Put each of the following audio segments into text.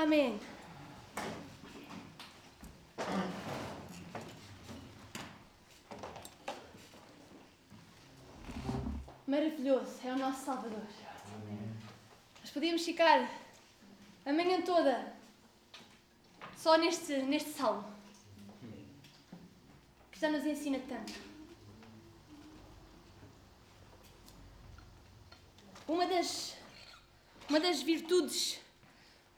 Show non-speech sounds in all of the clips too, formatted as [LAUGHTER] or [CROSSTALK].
Amém. Maravilhoso, é o nosso Salvador. Nós podíamos ficar a manhã toda só neste, neste salmo, que já nos ensina tanto. Uma das, uma das virtudes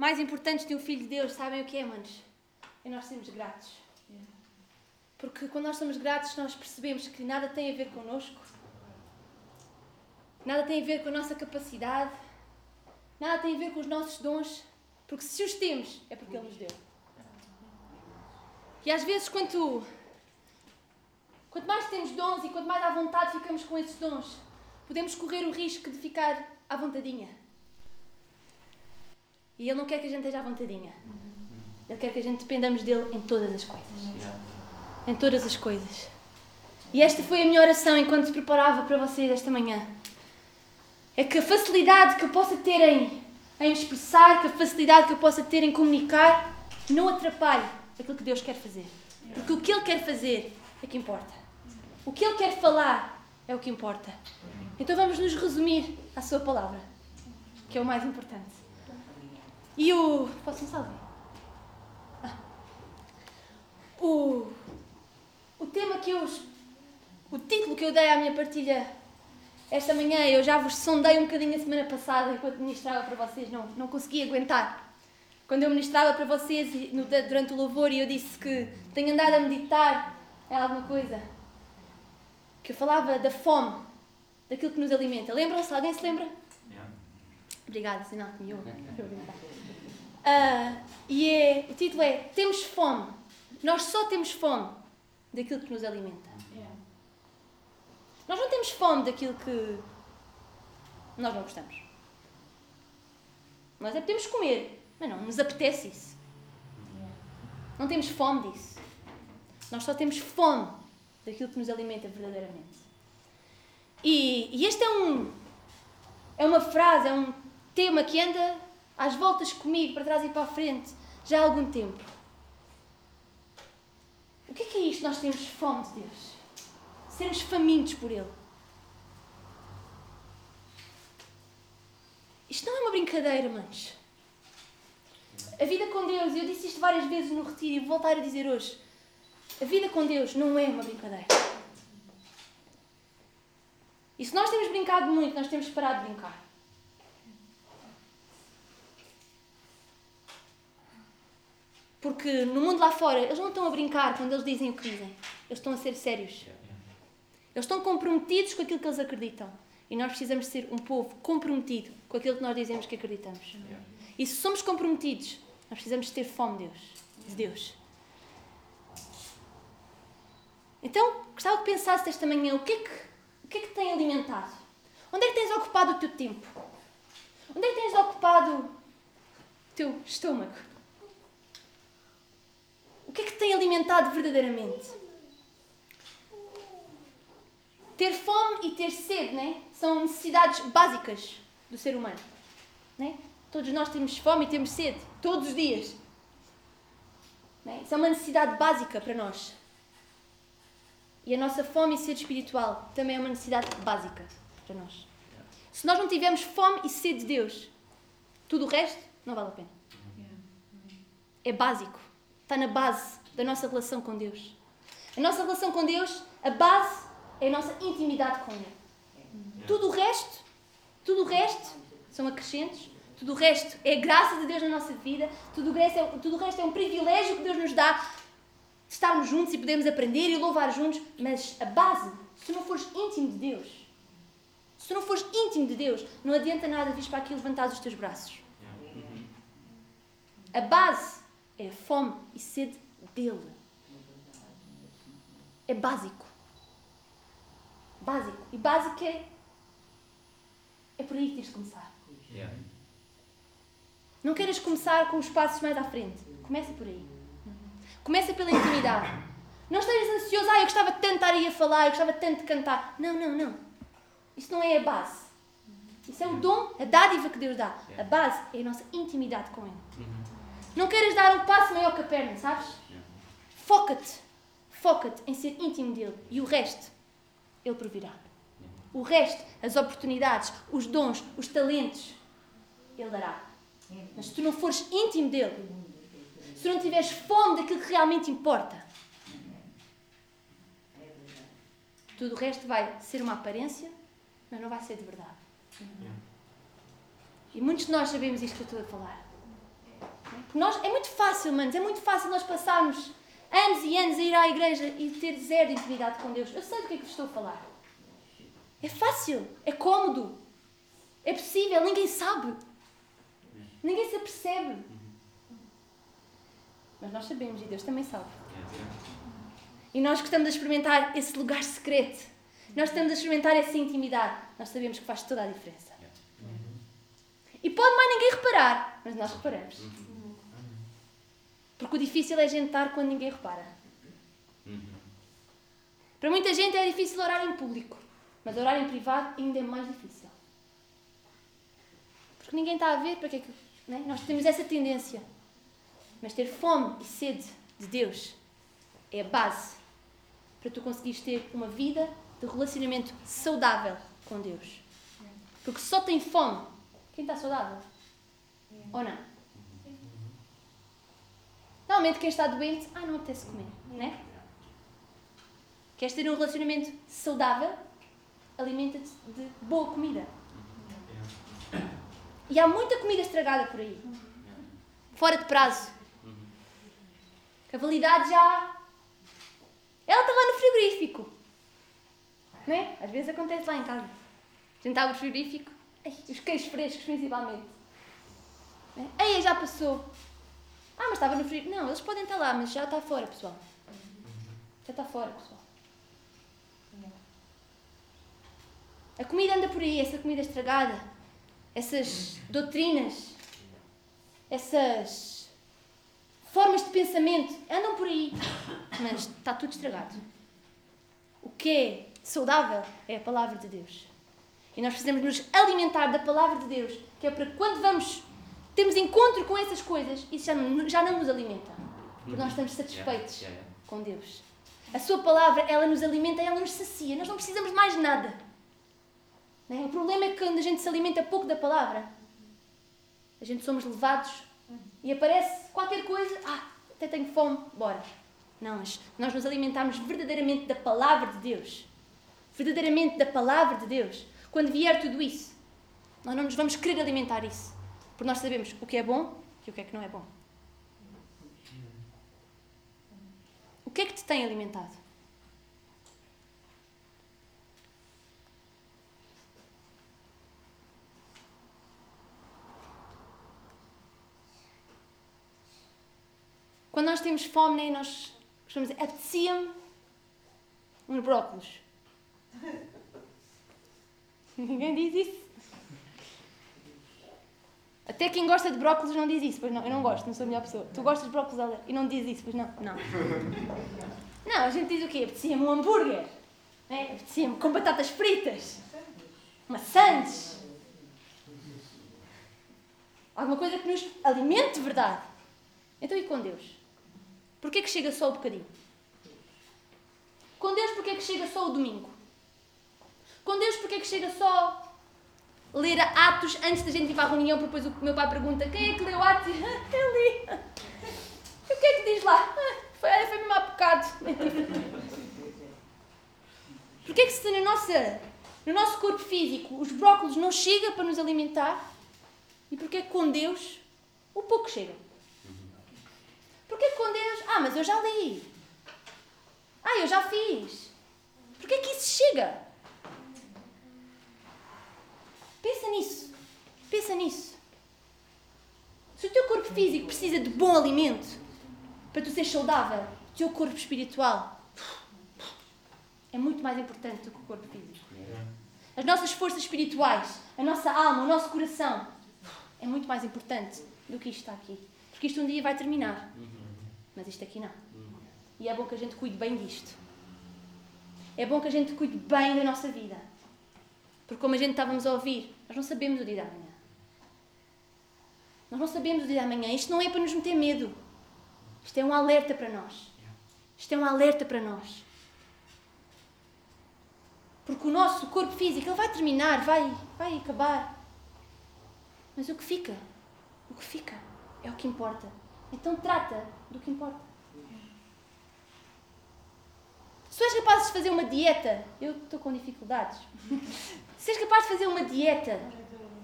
mais importantes de um filho de Deus, sabem o que é, manos? É nós sermos gratos. Porque quando nós somos gratos, nós percebemos que nada tem a ver connosco, nada tem a ver com a nossa capacidade, nada tem a ver com os nossos dons, porque se os temos, é porque Ele nos deu. E às vezes, quanto, quanto mais temos dons e quanto mais à vontade ficamos com esses dons, podemos correr o risco de ficar à vontadinha. E Ele não quer que a gente esteja à vontadinha. Ele quer que a gente dependamos dele em todas as coisas. Em todas as coisas. E esta foi a minha oração enquanto se preparava para vocês esta manhã. É que a facilidade que eu possa ter em, em expressar, que a facilidade que eu possa ter em comunicar, não atrapalhe aquilo que Deus quer fazer. Porque o que Ele quer fazer é que importa. O que Ele quer falar é o que importa. Então vamos nos resumir à Sua palavra, que é o mais importante. E o. Posso salvar? Ah. O. O tema que eu. O título que eu dei à minha partilha esta manhã, eu já vos sondei um bocadinho a semana passada enquanto ministrava para vocês, não, não consegui aguentar. Quando eu ministrava para vocês durante o louvor e eu disse que tenho andado a meditar em alguma coisa, que eu falava da fome, daquilo que nos alimenta. Lembram-se? Alguém se lembra? Obrigada, sinal que me ouve. Uh, e é, o título é Temos fome. Nós só temos fome daquilo que nos alimenta. Yeah. Nós não temos fome daquilo que nós não gostamos. Nós é podemos comer, mas não nos apetece isso. Yeah. Não temos fome disso. Nós só temos fome daquilo que nos alimenta verdadeiramente. E, e este é um é uma frase, é um tema que anda às voltas comigo, para trás e para a frente, já há algum tempo. O que é que é isto? Nós temos fome de Deus. Sermos famintos por Ele. Isto não é uma brincadeira, manos. A vida com Deus, eu disse isto várias vezes no retiro e vou voltar a dizer hoje. A vida com Deus não é uma brincadeira. E se nós temos brincado muito, nós temos parado de brincar. Porque no mundo lá fora, eles não estão a brincar quando eles dizem o que dizem. Eles estão a ser sérios. Eles estão comprometidos com aquilo que eles acreditam. E nós precisamos ser um povo comprometido com aquilo que nós dizemos que acreditamos. E se somos comprometidos, nós precisamos ter fome de Deus. De Deus. Então, gostava que pensasse esta manhã o que, é que, o que é que tem alimentado? Onde é que tens ocupado o teu tempo? Onde é que tens ocupado o teu estômago? O que é que tem alimentado verdadeiramente? Ter fome e ter sede né? são necessidades básicas do ser humano. Né? Todos nós temos fome e temos sede, todos os dias. Né? Isso é uma necessidade básica para nós. E a nossa fome e sede espiritual também é uma necessidade básica para nós. Se nós não tivermos fome e sede de Deus, tudo o resto não vale a pena. É básico. Está na base da nossa relação com Deus. A nossa relação com Deus, a base é a nossa intimidade com Ele. Tudo o resto, tudo o resto são acrescentos, tudo o resto é graça de Deus na nossa vida, tudo o resto é, tudo o resto é um privilégio que Deus nos dá de estarmos juntos e podemos aprender e louvar juntos, mas a base, se não fores íntimo de Deus, se não fores íntimo de Deus, não adianta nada vir para aqui levantar os teus braços. A base é a fome e sede dele. É básico. Básico. E básico é. É por aí que tens de começar. Yeah. Não queiras começar com os passos mais à frente. Começa por aí. Começa pela intimidade. Não estejas ansioso, ah, eu gostava tanto de estar aí a falar, eu gostava tanto de cantar. Não, não, não. Isso não é a base. Isso é o dom, a dádiva que Deus dá. A base é a nossa intimidade com Ele. Não queiras dar um passo maior que a perna, sabes? Foca-te. Foca-te em ser íntimo dele. E o resto, ele provirá. O resto, as oportunidades, os dons, os talentos, ele dará. Mas se tu não fores íntimo dele, se não tiveres fome daquilo que realmente importa, tudo o resto vai ser uma aparência, mas não vai ser de verdade. E muitos de nós sabemos isto que eu estou a falar. Porque nós, é muito fácil, manos, é muito fácil nós passarmos anos e anos a ir à igreja e ter zero intimidade com Deus. Eu sei do que é que vos estou a falar. É fácil, é cômodo, é possível, ninguém sabe. Ninguém se apercebe. Mas nós sabemos e Deus também sabe. E nós gostamos de experimentar esse lugar secreto. Nós estamos a experimentar essa intimidade. Nós sabemos que faz toda a diferença. E pode mais ninguém reparar, mas nós reparamos. Porque o difícil é jantar quando ninguém repara. Para muita gente é difícil orar em público, mas orar em privado ainda é mais difícil. Porque ninguém está a ver para que é que. Né? Nós temos essa tendência. Mas ter fome e sede de Deus é a base para tu conseguires ter uma vida de relacionamento saudável com Deus. Porque só tem fome quem está saudável. Ou não? Normalmente quem está doente, ah, não apetece comer, né? Queres ter um relacionamento saudável? Alimenta-te de boa comida. E há muita comida estragada por aí. Fora de prazo. A validade já. Ela está lá no frigorífico. Não é? Às vezes acontece lá em casa. A gente abre o frigorífico, ai, os queijos frescos principalmente. É? Aí já passou. Ah, mas estava no frigorífico. Não, eles podem estar lá, mas já está fora, pessoal. Já está fora, pessoal. A comida anda por aí, essa comida estragada, essas doutrinas, essas formas de pensamento andam por aí, mas está tudo estragado. O que é saudável é a palavra de Deus. E nós precisamos nos alimentar da palavra de Deus, que é para quando vamos temos encontro com essas coisas, isso já não, já não nos alimenta. Porque nós estamos satisfeitos com Deus. A sua palavra, ela nos alimenta, ela nos sacia. Nós não precisamos de mais nada. É? O problema é que quando a gente se alimenta pouco da palavra, a gente somos levados e aparece qualquer coisa, ah, até tenho fome, bora. Não, mas nós nos alimentarmos verdadeiramente da palavra de Deus, verdadeiramente da palavra de Deus, quando vier tudo isso, nós não nos vamos querer alimentar isso, porque nós sabemos o que é bom e o que é que não é bom. O que é que te tem alimentado? Quando nós temos fome, nem nós costumamos dizer, apetecia-me uns brócolos. [LAUGHS] Ninguém diz isso. Até quem gosta de brócolis não diz isso, pois não, eu não gosto, não sou a melhor pessoa. Tu gostas de brócolis Ale? e não diz isso, pois não? Não. [LAUGHS] Não, a gente diz o quê? Apetecia-me um hambúrguer. É? Apetecia-me com batatas fritas. Maçãs. Alguma coisa que nos alimente de verdade. Então e com Deus? Porquê que chega só o bocadinho? Com Deus porquê que chega só o domingo? Com Deus porquê que chega só ler Atos antes da gente ir para a reunião, porque depois o meu pai pergunta quem é que leu Atos? [LAUGHS] Eu li. E o que é que diz lá? Foi, foi mesmo há bocado. [LAUGHS] Porquê que se na nossa, no nosso corpo físico os brócolos não chegam para nos alimentar? E porquê que com Deus o pouco chega? Porquê que com Deus? Ah, mas eu já li. Ah, eu já fiz. Porquê que isso chega? Pensa nisso. Pensa nisso. Se o teu corpo físico precisa de bom alimento para tu ser saudável, o teu corpo espiritual é muito mais importante do que o corpo físico. As nossas forças espirituais, a nossa alma, o nosso coração é muito mais importante do que isto está aqui. Porque isto um dia vai terminar. Mas isto aqui não. E é bom que a gente cuide bem disto. É bom que a gente cuide bem da nossa vida. Porque como a gente estávamos a ouvir, nós não sabemos o dia da manhã. Nós não sabemos o dia de amanhã. Isto não é para nos meter medo. Isto é um alerta para nós. Isto é um alerta para nós. Porque o nosso corpo físico, ele vai terminar, vai, vai acabar. Mas o que fica, o que fica é o que importa. Então trata do que importa. Se tu és capaz de fazer uma dieta, eu estou com dificuldades. [LAUGHS] Se és capaz de fazer uma dieta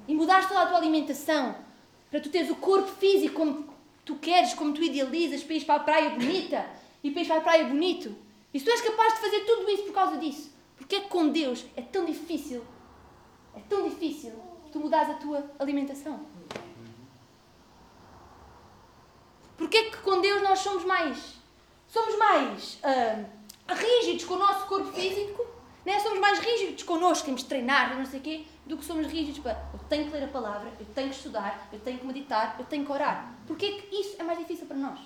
e mudares toda a tua alimentação para tu teres o corpo físico como tu queres, como tu idealizas, para ir para a praia bonita e para ir para a praia bonito, e se tu és capaz de fazer tudo isso por causa disso, porque é que com Deus é tão difícil, é tão difícil tu mudares a tua alimentação? Porque é que com Deus nós somos mais, somos mais uh, rígidos com o nosso corpo físico, né? somos mais rígidos connosco, temos de treinar, não sei o quê, do que somos rígidos para eu tenho que ler a palavra, eu tenho que estudar, eu tenho que meditar, eu tenho que orar. Porquê é que isso é mais difícil para nós?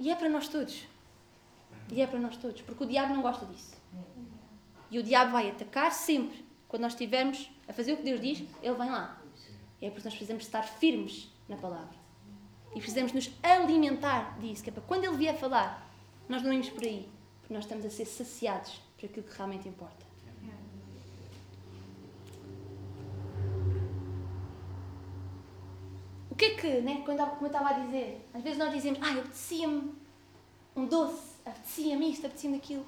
E é para nós todos. E é para nós todos, porque o diabo não gosta disso. E o diabo vai atacar sempre. Quando nós estivermos a fazer o que Deus diz, ele vem lá. É porque nós precisamos estar firmes na palavra. E precisamos nos alimentar disso, que é para quando ele vier falar, nós não irmos por aí, porque nós estamos a ser saciados por aquilo que realmente importa. O que é que, né, quando, como eu estava a dizer, às vezes nós dizemos, ah, apetecia-me um doce, apetecia-me isto, apetecia-me aquilo.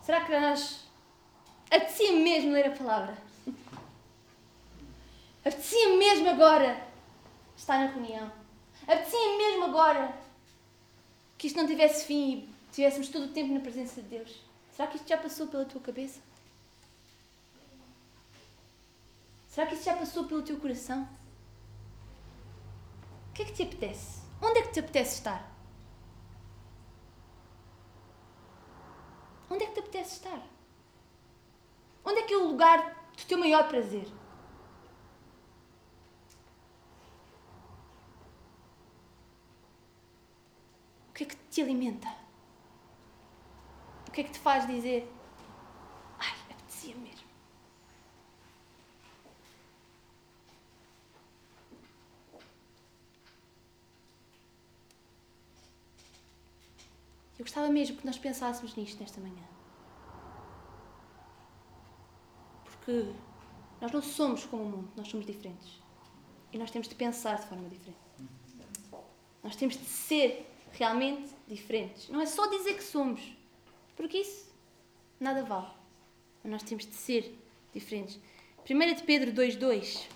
Será que nós apetecia-me mesmo ler a palavra? [LAUGHS] Apetecia-me mesmo agora estar na reunião? Apetecia-me mesmo agora que isto não tivesse fim tivéssemos todo o tempo na presença de Deus? Será que isto já passou pela tua cabeça? Será que isto já passou pelo teu coração? O que é que te apetece? Onde é que te apetece estar? Onde é que te apetece estar? Onde é que é o lugar do teu maior prazer? O que é que te alimenta? Que é que te faz dizer ai, apetecia mesmo? Eu gostava mesmo que nós pensássemos nisto nesta manhã. Porque nós não somos como o mundo, nós somos diferentes. E nós temos de pensar de forma diferente. Nós temos de ser realmente diferentes. Não é só dizer que somos, porque isso nada vale. Nós temos de ser diferentes. 1 de Pedro 2,2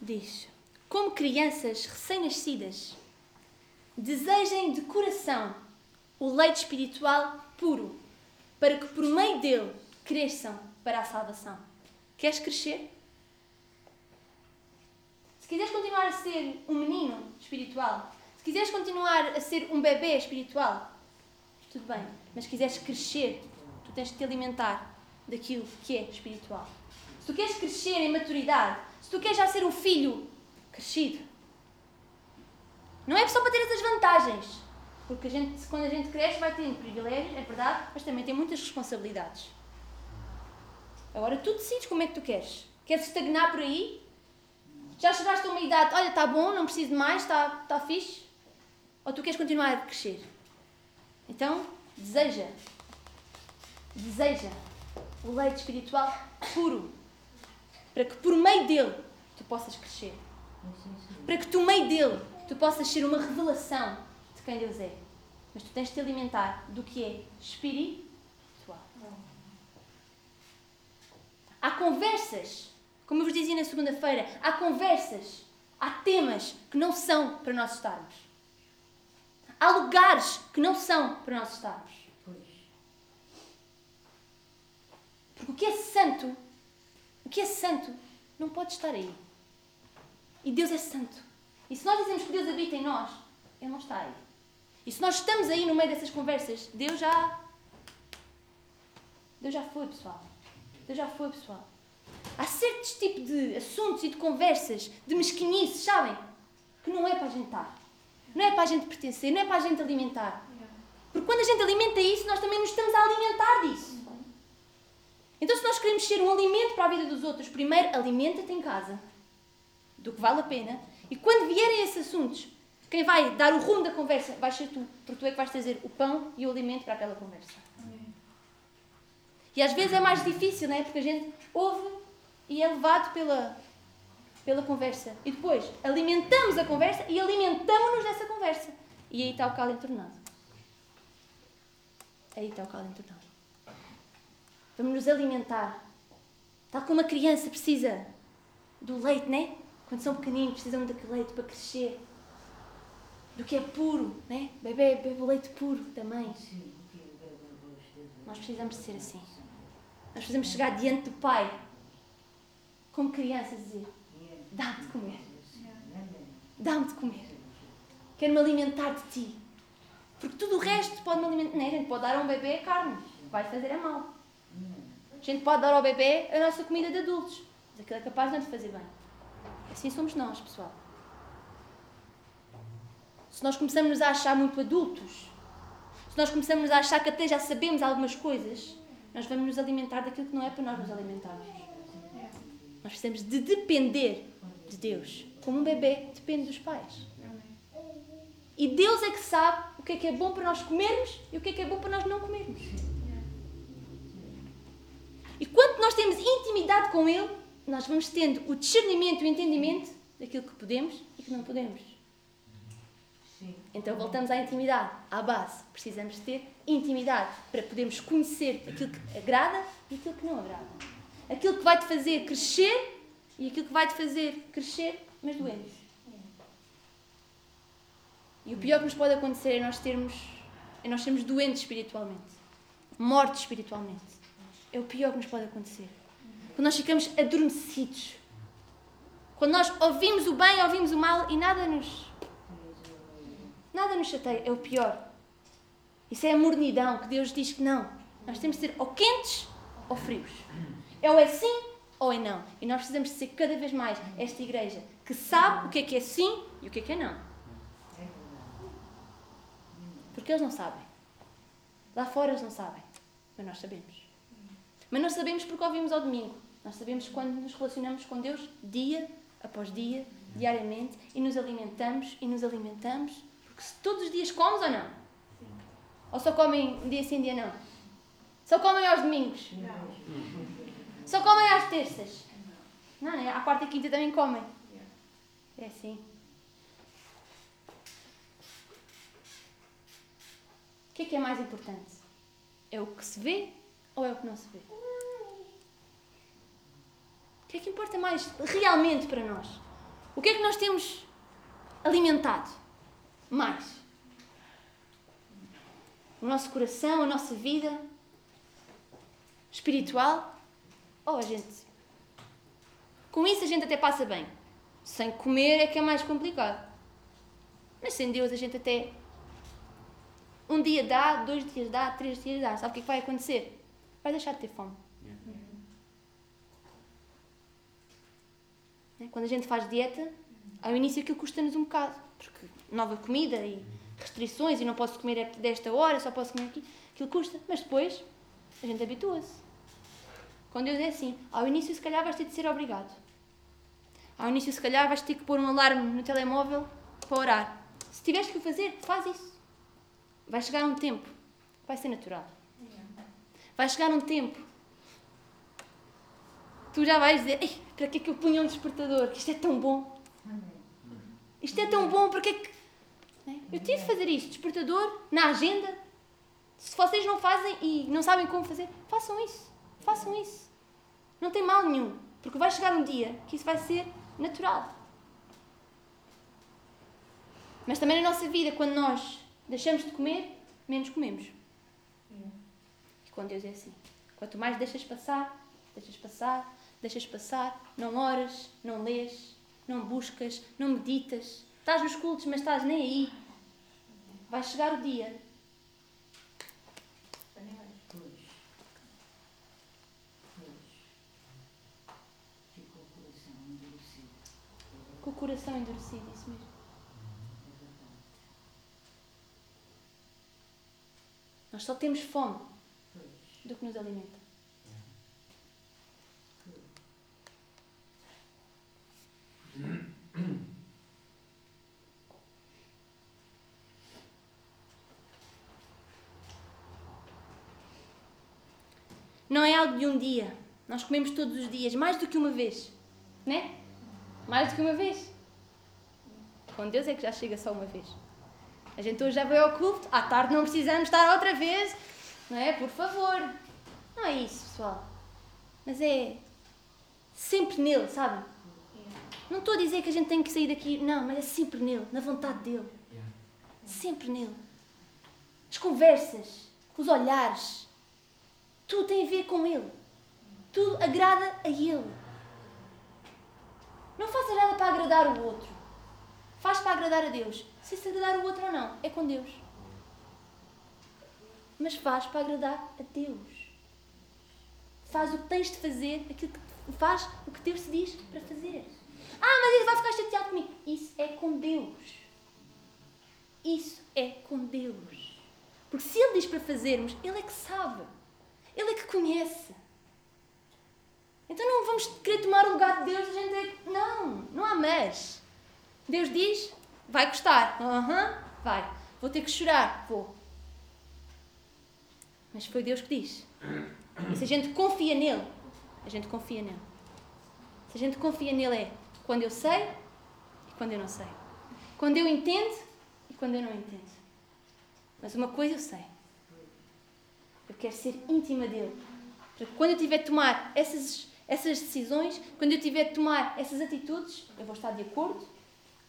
diz: Como crianças recém-nascidas, desejem de coração o leite espiritual puro, para que por meio dele cresçam para a salvação. Queres crescer? Se quiseres continuar a ser um menino espiritual, se quiseres continuar a ser um bebê espiritual, tudo bem, mas se quiseres crescer, tu tens de te alimentar daquilo que é espiritual. Se tu queres crescer em maturidade, se tu queres já ser um filho crescido, não é só para ter essas vantagens. Porque a gente, quando a gente cresce, vai ter privilégios, é verdade, mas também tem muitas responsabilidades. Agora tu decides como é que tu queres. Queres estagnar por aí? Já chegaste a uma idade, olha, está bom, não preciso de mais, está, está fixe? Ou tu queres continuar a crescer? Então, deseja. Deseja o leite espiritual puro para que por meio dele tu possas crescer. Para que por meio dele tu possas ser uma revelação de quem Deus é. Mas tu tens de te alimentar do que é espiritual. Há conversas, como eu vos dizia na segunda-feira, há conversas, há temas que não são para nós estarmos. Há lugares que não são para nós estarmos. Porque o que é santo o que é santo não pode estar aí. E Deus é santo. E se nós dizemos que Deus habita em nós, Ele não está aí. E se nós estamos aí no meio dessas conversas, Deus já. Deus já foi, pessoal. Deus já foi, pessoal. Há certos tipos de assuntos e de conversas, de mesquinices, sabem? Que não é para a gente estar. Não é para a gente pertencer, não é para a gente alimentar. Porque Porque quando a gente alimenta isso, nós também nos estamos a alimentar disso. Então, se nós queremos ser um alimento para a vida dos outros, primeiro alimenta-te em casa, do que vale a pena, e quando vierem esses assuntos, quem vai dar o rumo da conversa vai ser tu, porque tu é que vais trazer o pão e o alimento para aquela conversa. E às vezes é mais difícil, não é? Porque a gente ouve e é levado pela, pela conversa. E depois alimentamos a conversa e alimentamos-nos dessa conversa. E aí está o caldo entornado. Aí está o caldo entornado. Vamos nos alimentar. Tal como uma criança precisa do leite, né? Quando são pequeninos, precisam daquele leite para crescer. Do que é puro, né? Bebê bebe o leite puro da mãe. Nós precisamos ser assim. Nós precisamos chegar diante do Pai, como crianças, dizer: Dá-me de comer. Dá-me de comer. Quero-me alimentar de ti. Porque tudo o resto pode-me alimentar. Não, a gente pode dar a um bebê carne, vai fazer a mal. A gente pode dar ao bebê a nossa comida de adultos, mas aquilo é capaz de não te fazer bem. Assim somos nós, pessoal. Se nós começamos a achar muito adultos, se nós começamos a achar que até já sabemos algumas coisas, nós vamos nos alimentar daquilo que não é para nós nos alimentarmos. Nós precisamos de depender de Deus, como um bebê depende dos pais. E Deus é que sabe o que é que é bom para nós comermos e o que é que é bom para nós não comermos. E quando nós temos intimidade com Ele, nós vamos tendo o discernimento e o entendimento daquilo que podemos e que não podemos. Então voltamos à intimidade, à base. Precisamos ter intimidade para podermos conhecer aquilo que agrada e aquilo que não agrada. Aquilo que vai te fazer crescer e aquilo que vai te fazer crescer, mas doentes. E o pior que nos pode acontecer é nós termos, é nós sermos doentes espiritualmente, mortos espiritualmente. É o pior que nos pode acontecer. Quando nós ficamos adormecidos. Quando nós ouvimos o bem, ouvimos o mal e nada nos nada nos chateia, é o pior. Isso é a mornidão que Deus diz que não. Nós temos de ser ou quentes ou frios. É ou é sim ou é não. E nós precisamos ser cada vez mais esta igreja que sabe o que é que é sim e o que é que é não. Porque eles não sabem. Lá fora eles não sabem. Mas nós sabemos. Mas nós sabemos porque ouvimos ao domingo. Nós sabemos quando nos relacionamos com Deus dia após dia, diariamente, e nos alimentamos e nos alimentamos. Porque se todos os dias comes ou não? Ou só comem um dia sim, dia não? Só comem aos domingos? Não. Só comem às terças? Não, não, à quarta e quinta também comem. É assim. O que é que é mais importante? É o que se vê ou é o que não se vê? O que é que importa mais realmente para nós? O que é que nós temos alimentado mais? o nosso coração, a nossa vida espiritual, oh, a gente. Com isso a gente até passa bem. Sem comer é que é mais complicado. Mas sem Deus a gente até. Um dia dá, dois dias dá, três dias dá. Sabe o que, é que vai acontecer? Vai deixar de ter fome. Né? Quando a gente faz dieta, ao início aquilo custa-nos um bocado. Porque nova comida e restrições e não posso comer desta hora, só posso comer aqui, aquilo custa. Mas depois a gente habitua-se. Com Deus é assim. Ao início, se calhar, vais ter de ser obrigado. Ao início, se calhar, vais ter que pôr um alarme no telemóvel para orar. Se tiveres que o fazer, faz isso. Vai chegar um tempo. Vai ser natural. Vai chegar um tempo. Tu já vais dizer: Ei, para que é que eu punha um despertador? Isto é tão bom. Isto é tão bom, para que é que né? Eu tive de fazer isto, despertador, na agenda. Se vocês não fazem e não sabem como fazer, façam isso. Façam isso. Não tem mal nenhum. Porque vai chegar um dia que isso vai ser natural. Mas também na nossa vida, quando nós deixamos de comer, menos comemos. E com Deus é assim. Quanto mais deixas passar, deixas passar, deixas passar, não oras, não lês, não buscas, não meditas, Estás nos cultos, mas estás nem aí. Vai chegar o dia. Com o coração endurecido, isso mesmo. Nós só temos fome do que nos alimenta. Não é algo de um dia. Nós comemos todos os dias, mais do que uma vez. Né? Mais do que uma vez. Com Deus é que já chega só uma vez. A gente hoje já veio ao culto, à tarde não precisamos estar outra vez. Não é? Por favor. Não é isso, pessoal. Mas é sempre nele, sabe? Não estou a dizer que a gente tem que sair daqui, não, mas é sempre nele, na vontade dele. Sempre nele. As conversas, os olhares, tudo tem a ver com ele. Tudo agrada a ele. Não faça nada para agradar o outro. Faz para agradar a Deus. Se se agradar o outro ou não, é com Deus. Mas faz para agradar a Deus. Faz o que tens de fazer, aquilo que faz o que Deus te diz para fazer. Ah, mas ele vai ficar chateado comigo. Isso é com Deus. Isso é com Deus. Porque se Ele diz para fazermos, Ele é que sabe. Ele é que conhece. Então não vamos querer tomar o lugar de Deus, a gente é... Não, não há mas. Deus diz, vai custar. Aham, uhum, vai. Vou ter que chorar. Vou. Mas foi Deus que diz. E se a gente confia nele, a gente confia nele. Se a gente confia nele é quando eu sei e quando eu não sei. Quando eu entendo e quando eu não entendo. Mas uma coisa eu sei. Eu quero ser íntima dele. Para que quando eu tiver de tomar essas, essas decisões, quando eu tiver de tomar essas atitudes, eu vou estar de acordo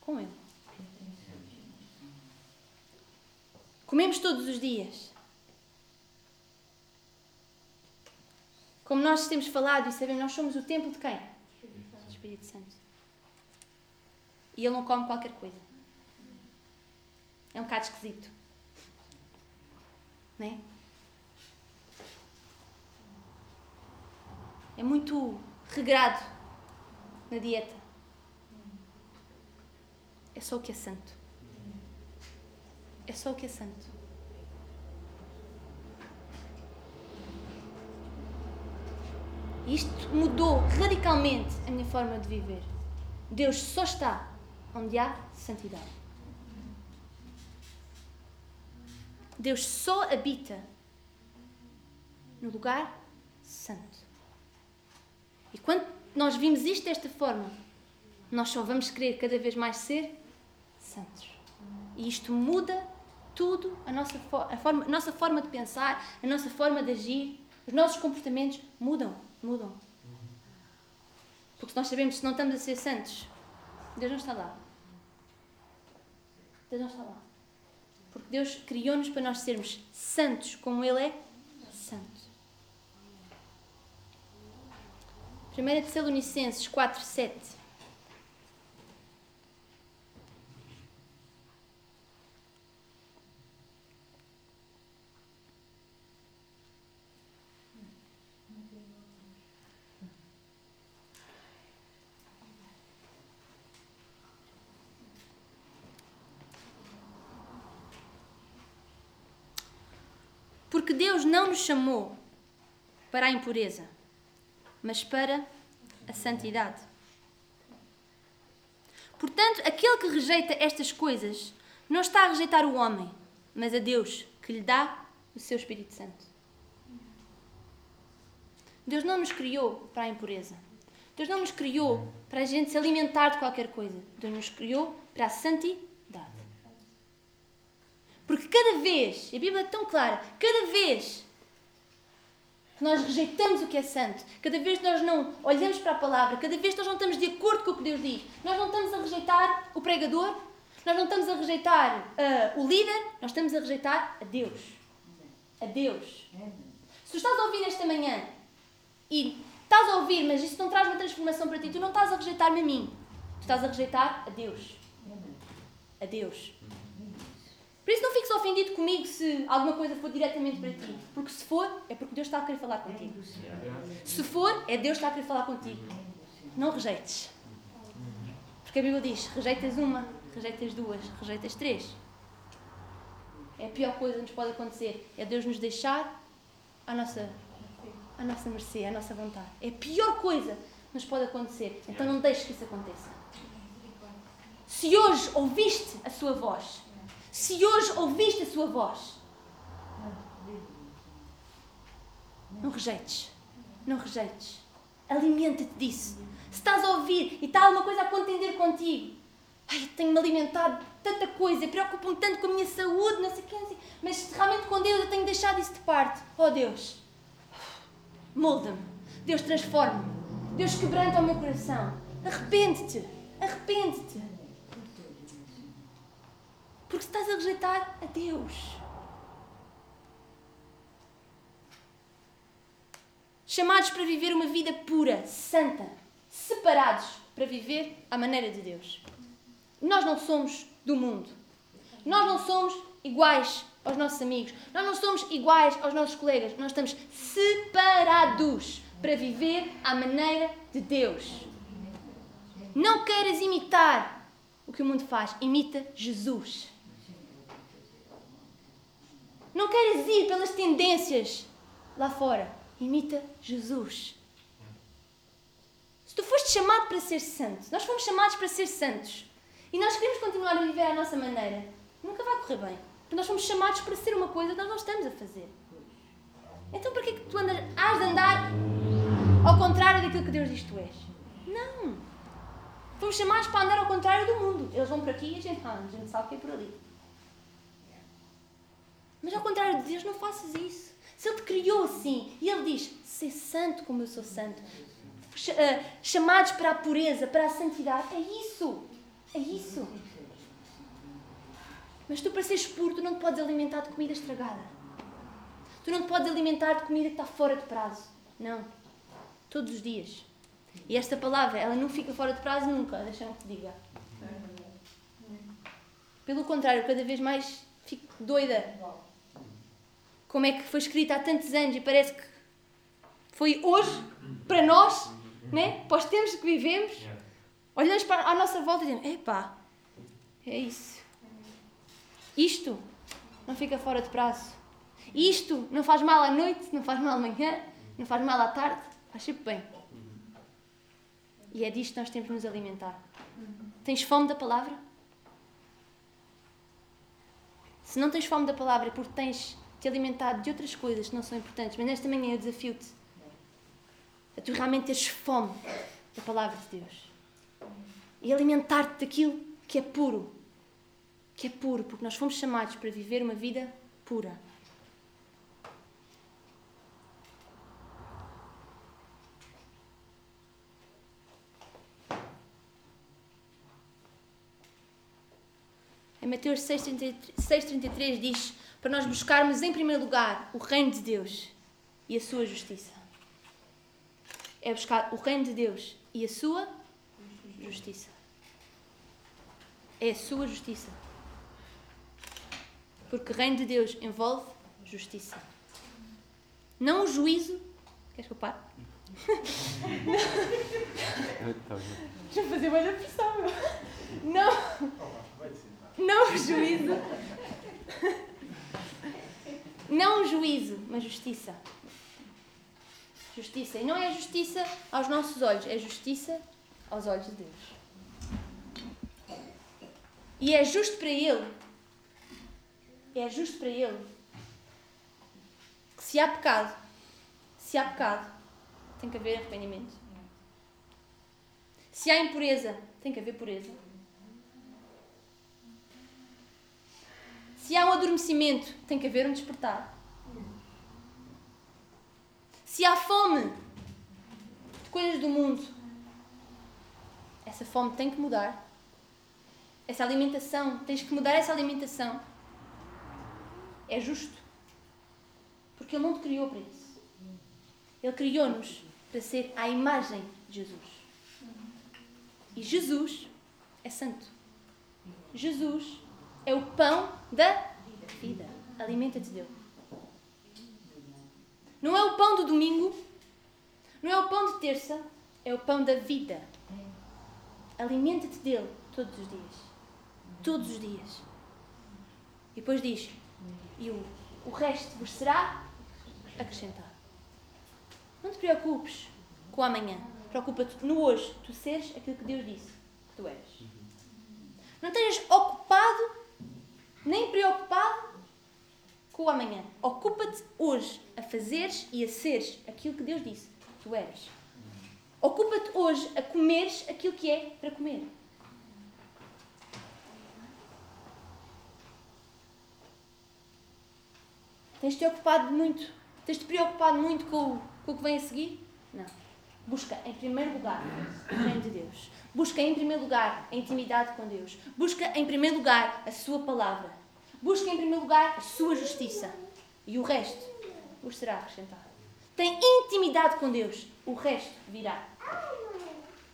com ele. Comemos todos os dias. Como nós temos falado e sabemos, nós somos o templo de quem? Do Espírito Santo. E ele não come qualquer coisa. É um bocado esquisito. Não é? É muito regrado na dieta. É só o que é santo. É só o que é santo. Isto mudou radicalmente a minha forma de viver. Deus só está onde há santidade. Deus só habita no lugar santo. E quando nós vimos isto desta forma, nós só vamos querer cada vez mais ser santos. E isto muda tudo, a nossa, a forma, a nossa forma de pensar, a nossa forma de agir, os nossos comportamentos mudam, mudam. Porque nós sabemos que se não estamos a ser santos, Deus não está lá. Deus não está lá. Porque Deus criou-nos para nós sermos santos como Ele é santo. 1 Tessalonicenses 4, 7. Porque Deus não nos chamou para a impureza, mas para a santidade. Portanto, aquele que rejeita estas coisas não está a rejeitar o homem, mas a Deus que lhe dá o seu Espírito Santo. Deus não nos criou para a impureza. Deus não nos criou para a gente se alimentar de qualquer coisa. Deus nos criou para a santidade. Porque cada vez, a Bíblia é tão clara, cada vez que nós rejeitamos o que é santo, cada vez que nós não olhamos para a palavra, cada vez que nós não estamos de acordo com o que Deus diz, nós não estamos a rejeitar o pregador, nós não estamos a rejeitar uh, o líder, nós estamos a rejeitar a Deus. A Deus. Se tu estás a ouvir esta manhã e estás a ouvir, mas isso não traz uma transformação para ti, tu não estás a rejeitar-me a mim, tu estás a rejeitar a Deus. A Deus. Por isso não fiques ofendido comigo se alguma coisa for diretamente para ti. Porque se for, é porque Deus está a querer falar contigo. Se for, é Deus que está a querer falar contigo. Não rejeites. Porque a Bíblia diz: rejeitas uma, rejeitas duas, rejeitas três. É a pior coisa que nos pode acontecer. É Deus nos deixar à nossa, à nossa mercê, à nossa vontade. É a pior coisa que nos pode acontecer. Então não deixes que isso aconteça. Se hoje ouviste a sua voz, se hoje ouviste a sua voz, não rejeites. Não rejeites. Alimenta-te disso. Se estás a ouvir e está alguma coisa a contender contigo, ai, tenho-me alimentado de tanta coisa, preocupo-me tanto com a minha saúde, não sei o quê, mas realmente com Deus eu tenho deixado isso de parte. Oh Deus, molda-me. Deus transforma-me. Deus quebranta o meu coração. Arrepende-te. Arrepende-te. Porque estás a rejeitar a Deus. Chamados para viver uma vida pura, santa, separados para viver à maneira de Deus. Nós não somos do mundo. Nós não somos iguais aos nossos amigos. Nós não somos iguais aos nossos colegas. Nós estamos separados para viver à maneira de Deus. Não queiras imitar o que o mundo faz. Imita Jesus. Não queiras ir pelas tendências lá fora. Imita Jesus. Se tu foste chamado para ser santo, nós fomos chamados para ser santos, e nós queremos continuar a viver à nossa maneira, nunca vai correr bem. Porque nós fomos chamados para ser uma coisa que nós não estamos a fazer. Então para que é que tu andas, has de andar ao contrário daquilo que Deus diz que tu és? Não! Fomos chamados para andar ao contrário do mundo. Eles vão por aqui e a gente, ah, a gente sabe que é por ali. Mas ao contrário de Deus, não faças isso. Se Ele te criou assim e Ele diz: ser santo como eu sou santo, eh, chamados para a pureza, para a santidade, é isso. É isso. Mas tu, para seres puro, tu não te podes alimentar de comida estragada. Tu não te podes alimentar de comida que está fora de prazo. Não. Todos os dias. E esta palavra, ela não fica fora de prazo nunca, deixa-me que diga. Pelo contrário, cada vez mais fico doida. Como é que foi escrita há tantos anos e parece que foi hoje, para nós, né? para os tempos que vivemos, olhamos para a nossa volta e dizemos: epá, é isso. Isto não fica fora de prazo. Isto não faz mal à noite, não faz mal à manhã, não faz mal à tarde, faz sempre bem. E é disto que nós temos de nos alimentar. Tens fome da palavra? Se não tens fome da palavra é porque tens te alimentado de outras coisas que não são importantes, mas nesta manhã eu desafio-te a tu realmente teres fome da palavra de Deus e alimentar-te daquilo que é puro. Que é puro, porque nós fomos chamados para viver uma vida pura. Em Mateus 6,33 diz para nós buscarmos em primeiro lugar o reino de Deus e a sua justiça. É buscar o reino de Deus e a sua justiça. É a sua justiça. Porque o reino de Deus envolve justiça. Não o juízo. Queres que eu pare? Deixa eu fazer mais a pressão. Não. Não o juízo. Não juízo, mas justiça. Justiça. E não é justiça aos nossos olhos, é justiça aos olhos de Deus. E é justo para Ele. É justo para Ele que se há pecado, se há pecado, tem que haver arrependimento. Se há impureza, tem que haver pureza. Se há um adormecimento, tem que haver um despertar. Se há fome de coisas do mundo, essa fome tem que mudar. Essa alimentação, tens que mudar essa alimentação. É justo. Porque Ele não te criou para isso. Ele criou-nos para ser à imagem de Jesus. E Jesus é santo. Jesus é o pão da vida. Alimenta-te dele. Não é o pão do domingo, não é o pão de terça, é o pão da vida. Alimenta-te dele todos os dias. Todos os dias. E depois diz: E o, o resto vos será acrescentado. Não te preocupes com o amanhã. Preocupa-te no hoje, tu seres aquilo que Deus disse que tu eres. Não estejas ocupado, nem preocupado com o amanhã. Ocupa-te hoje a fazeres e a seres aquilo que Deus disse que tu eres. Ocupa-te hoje a comeres aquilo que é para comer. Tens-te ocupado muito, tens-te preocupado muito com, com o que vem a seguir? Não. Busca em primeiro lugar o reino de Deus. Busca em primeiro lugar a intimidade com Deus. Busca em primeiro lugar a sua palavra. Busca em primeiro lugar a sua justiça. E o resto vos será acrescentado. Tem intimidade com Deus. O resto virá.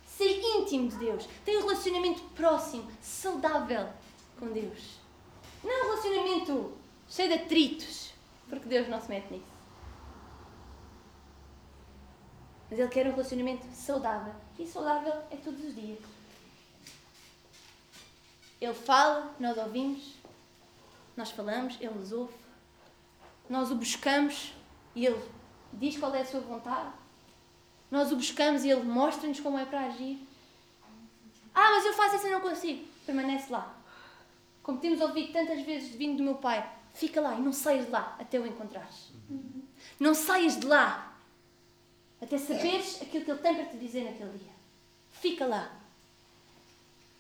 Ser íntimo de Deus. Tem um relacionamento próximo, saudável com Deus. Não um relacionamento cheio de atritos, porque Deus não se mete nisso. Mas Ele quer um relacionamento saudável. E saudável é todos os dias. Ele fala, nós ouvimos, nós falamos, Ele nos ouve. Nós o buscamos e Ele diz qual é a sua vontade. Nós o buscamos e Ele mostra-nos como é para agir. Ah, mas eu faço isso e não consigo. Permanece lá. Como temos ouvido tantas vezes vindo do meu pai, fica lá e não saias de lá até o encontrares. Não saias de lá até saberes aquilo que Ele tem para te dizer naquele dia. Fica lá.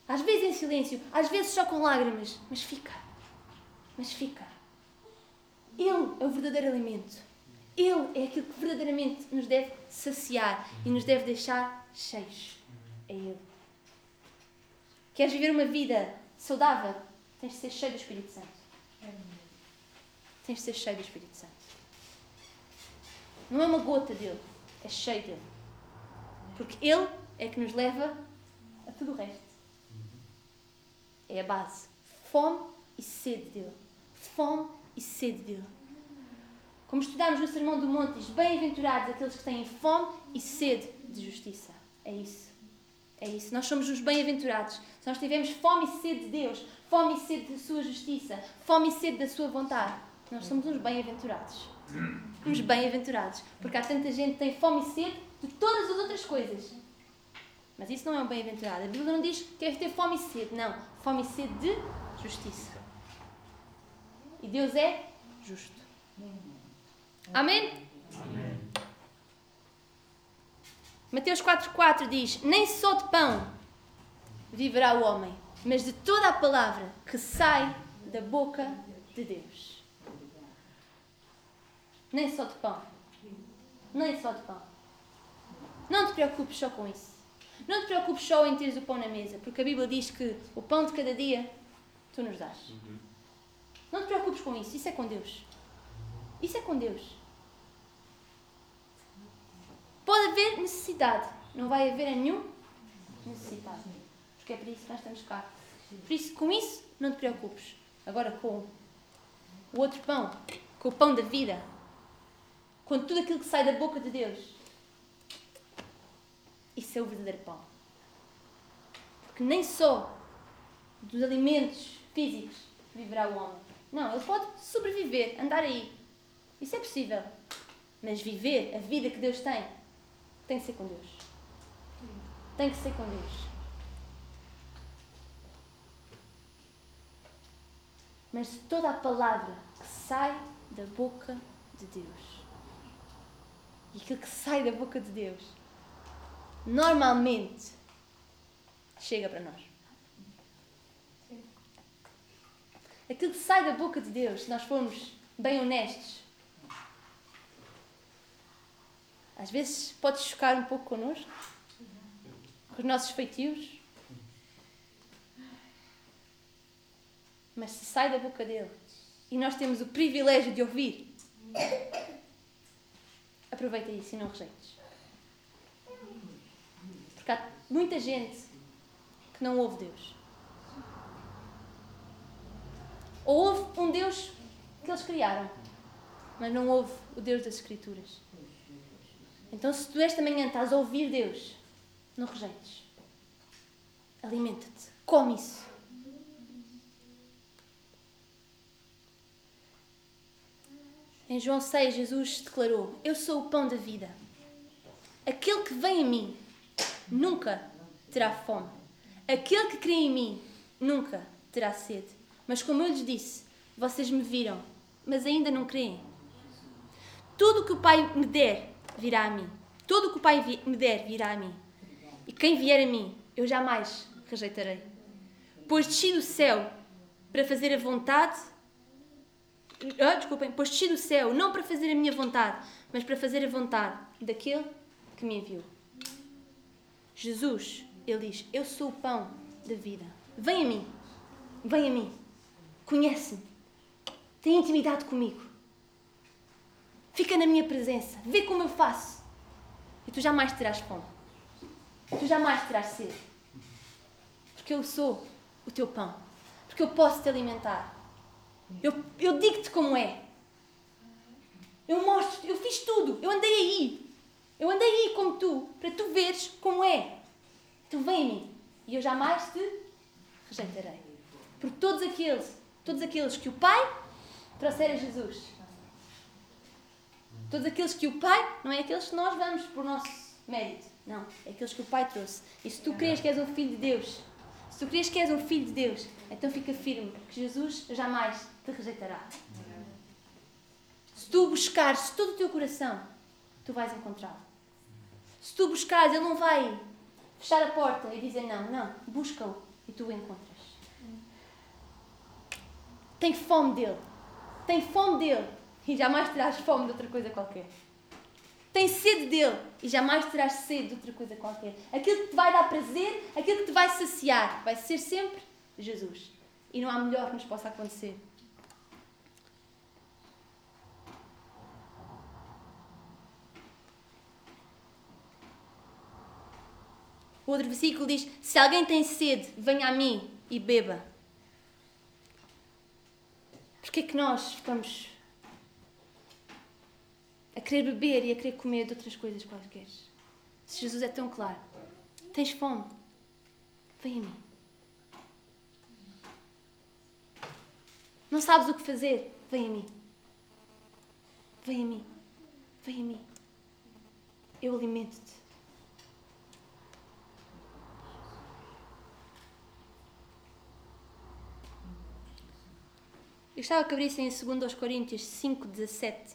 Às vezes em silêncio, às vezes só com lágrimas, mas fica. Mas fica. Ele é o verdadeiro alimento. Ele é aquilo que verdadeiramente nos deve saciar e nos deve deixar cheios. É Ele. Queres viver uma vida saudável? Tens de ser cheio do Espírito Santo. Tens de ser cheio do Espírito Santo. Não é uma gota dele, é cheio dele. Porque ele é que nos leva a tudo o resto. É a base. Fome e sede dele. Fome e sede dele. Como estudámos no Sermão do Monte, Bem-aventurados aqueles que têm fome e sede de justiça. É isso. É isso. Nós somos os bem-aventurados. Se nós tivermos fome e sede de Deus, fome e sede da Sua justiça, fome e sede da Sua vontade, nós somos uns bem-aventurados. Uns bem-aventurados. Porque há tanta gente que tem fome e sede de todas as outras coisas. Mas isso não é um bem-aventurado. A Bíblia não diz que deve ter fome e sede. Não. Fome e sede de justiça. E Deus é justo. Amém? Amém. Mateus 4,4 diz: Nem só de pão viverá o homem, mas de toda a palavra que sai da boca de Deus. Nem só de pão. Nem só de pão. Não te preocupes só com isso. Não te preocupes só em teres o pão na mesa, porque a Bíblia diz que o pão de cada dia tu nos dás. Não te preocupes com isso, isso é com Deus. Isso é com Deus. Pode haver necessidade, não vai haver nenhum necessidade. Porque é por isso que nós estamos cá. Por isso, com isso, não te preocupes. Agora, com o outro pão, com o pão da vida, com tudo aquilo que sai da boca de Deus, isso é o verdadeiro pão. Porque nem só dos alimentos físicos viverá o homem. Não, ele pode sobreviver, andar aí. Isso é possível. Mas viver a vida que Deus tem, tem que ser com Deus. Tem que ser com Deus. Mas toda a palavra que sai da boca de Deus. E aquilo que sai da boca de Deus, normalmente, chega para nós. Aquilo que sai da boca de Deus, se nós formos bem honestos, às vezes pode chocar um pouco connosco, com os nossos feitios. Mas se sai da boca dele e nós temos o privilégio de ouvir, aproveita isso e não rejeites. Porque há muita gente que não ouve Deus. Ou ouve um Deus que eles criaram, mas não ouve o Deus das Escrituras. Então, se tu esta manhã estás a ouvir Deus, não rejeites. Alimenta-te. Come isso. Em João 6, Jesus declarou: Eu sou o pão da vida. Aquele que vem a mim nunca terá fome. Aquele que crê em mim nunca terá sede. Mas como eu lhes disse, vocês me viram, mas ainda não creem. Tudo o que o Pai me der virá a mim. Tudo o que o Pai me der virá a mim. E quem vier a mim, eu jamais rejeitarei. Pois desci do céu para fazer a vontade. Ah, desculpem, pois desci do céu não para fazer a minha vontade, mas para fazer a vontade daquele que me enviou. Jesus, ele diz: Eu sou o pão da vida. Vem a mim, vem a mim, conhece-me, tem intimidade comigo, fica na minha presença, vê como eu faço, e tu jamais terás fome, tu jamais terás sede, porque eu sou o teu pão, porque eu posso te alimentar. Eu, eu digo-te como é. Eu mostro, eu fiz tudo, eu andei aí, eu andei aí como tu, para tu veres como é. Então vem a mim e eu jamais te rejeitarei. Por todos aqueles, todos aqueles que o Pai trouxer a Jesus. Todos aqueles que o Pai, não é aqueles que nós vamos por nosso mérito. Não, é aqueles que o Pai trouxe. E se tu crês que és um filho de Deus, se tu crês que és um filho de Deus, então fica firme que Jesus jamais te rejeitará. Se tu buscares todo o teu coração, tu vais encontrá-lo. Se tu buscares, ele não vai fechar a porta e dizer não, não, busca-o e tu o encontras. Tem fome dele. Tem fome dele e jamais terás fome de outra coisa qualquer. Tem sede dele e jamais terás sede de outra coisa qualquer. Aquilo que te vai dar prazer, aquilo que te vai saciar, vai ser sempre Jesus. E não há melhor que nos possa acontecer. O outro versículo diz: Se alguém tem sede, venha a mim e beba. Porquê é que nós ficamos a querer beber e a querer comer de outras coisas quaisquer? Se Jesus é tão claro. Tens fome? Vem a mim. Não sabes o que fazer? Vem a mim. Vem a mim. Vem a mim. Eu alimento-te. Eu estava que abrissem em 2 Coríntios 5, 17.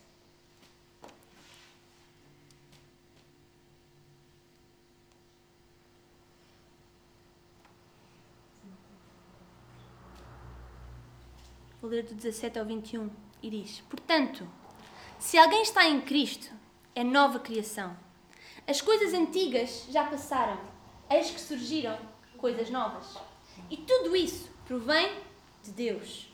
Vou ler do 17 ao 21 e diz: Portanto, se alguém está em Cristo, é nova criação. As coisas antigas já passaram, eis que surgiram coisas novas. E tudo isso provém de Deus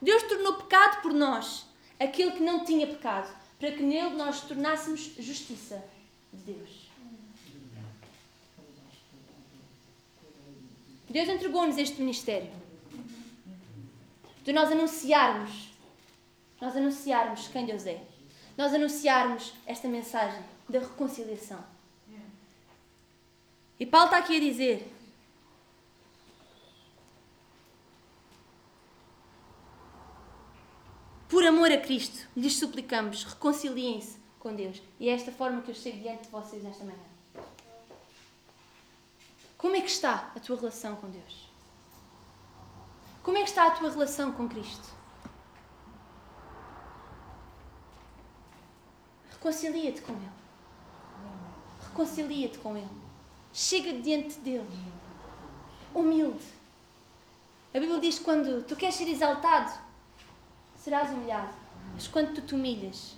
Deus tornou pecado por nós, aquele que não tinha pecado, para que nele nós tornássemos justiça de Deus. Deus entregou-nos este ministério. De nós anunciarmos, nós anunciarmos quem Deus é. Nós anunciarmos esta mensagem da reconciliação. E Paulo está aqui a dizer Por amor a Cristo, lhes suplicamos, reconciliem-se com Deus. E é esta forma que eu chego diante de vocês nesta manhã. Como é que está a tua relação com Deus? Como é que está a tua relação com Cristo? Reconcilia-te com Ele. Reconcilia-te com Ele. Chega diante dele. Humilde. A Bíblia diz que quando tu queres ser exaltado, serás humilhado. Mas quando tu te humilhas,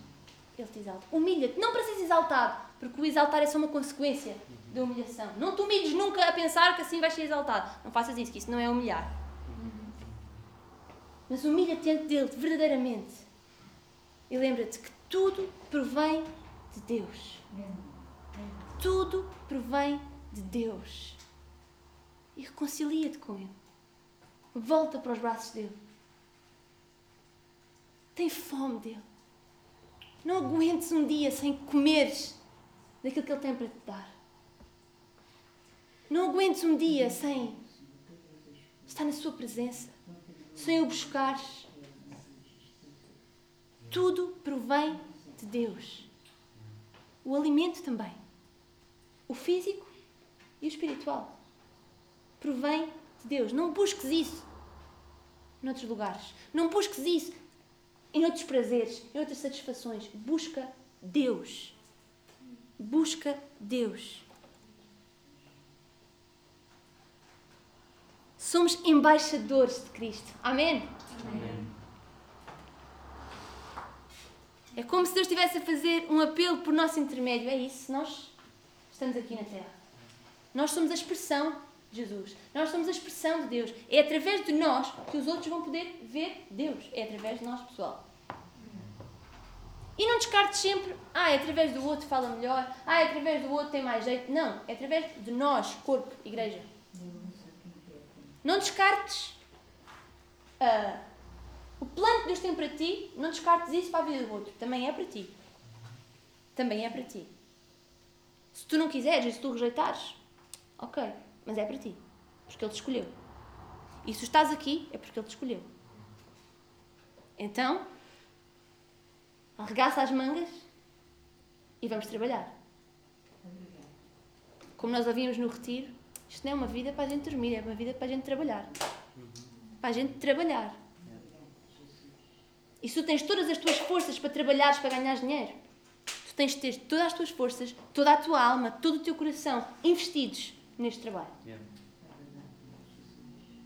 Ele te exalta. Humilha-te, não para seres exaltado, porque o exaltar é só uma consequência da humilhação. Não te humilhes nunca a pensar que assim vais ser exaltado. Não faças isso, que isso não é humilhar. Mas humilha-te diante dele, verdadeiramente. E lembra-te que Tudo provém de Deus. Tudo provém de Deus. E reconcilia-te com Ele. Volta para os braços dele. Tem fome dele. Não aguentes um dia sem comeres daquilo que Ele tem para te dar. Não aguentes um dia sem estar na Sua presença, sem o buscares. Tudo provém de Deus. O alimento também. O físico e o espiritual. Provém de Deus. Não busques isso noutros lugares. Não busques isso em outros prazeres, em outras satisfações. Busca Deus. Busca Deus. Somos embaixadores de Cristo. Amém? Amém. É como se Deus estivesse a fazer um apelo por nosso intermédio. É isso, nós estamos aqui na Terra. Nós somos a expressão Jesus. Nós somos a expressão de Deus. É através de nós que os outros vão poder ver Deus. É através de nós, pessoal. E não descartes sempre, ah, é através do outro fala melhor, ah, é através do outro tem mais jeito. Não, é através de nós, corpo, igreja. Não descartes uh, o plano que Deus tem para ti, não descartes isso para a vida do outro. Também é para ti. Também é para ti. Se tu não quiseres e se tu rejeitares, ok, mas é para ti. Porque Ele te escolheu. E se estás aqui, é porque Ele te escolheu. Então, arregaça as mangas e vamos trabalhar. Como nós ouvíamos no retiro, isto não é uma vida para a gente dormir, é uma vida para a gente trabalhar. Para a gente trabalhar. E se tu tens todas as tuas forças para trabalhares, para ganhar dinheiro, tu tens de ter todas as tuas forças, toda a tua alma, todo o teu coração investidos neste trabalho.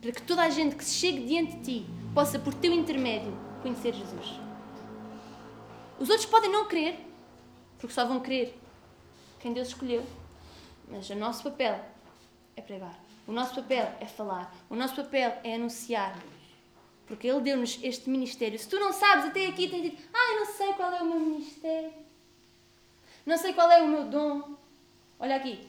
Para que toda a gente que se chegue diante de ti possa, por teu intermédio, conhecer Jesus. Os outros podem não crer, porque só vão crer quem Deus escolheu. Mas o nosso papel é pregar. O nosso papel é falar. O nosso papel é anunciar porque Ele deu-nos este ministério. Se tu não sabes, até aqui tens dito: Ah, eu não sei qual é o meu ministério. Não sei qual é o meu dom. Olha aqui.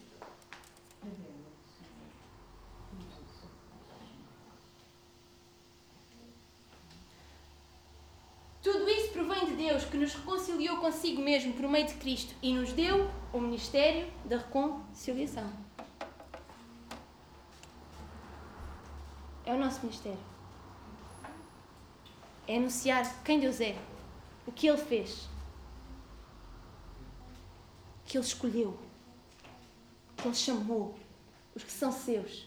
Tudo isso provém de Deus que nos reconciliou consigo mesmo por meio de Cristo e nos deu o ministério da reconciliação. É o nosso ministério é anunciar quem Deus é, o que Ele fez, que Ele escolheu, que Ele chamou, os que são seus.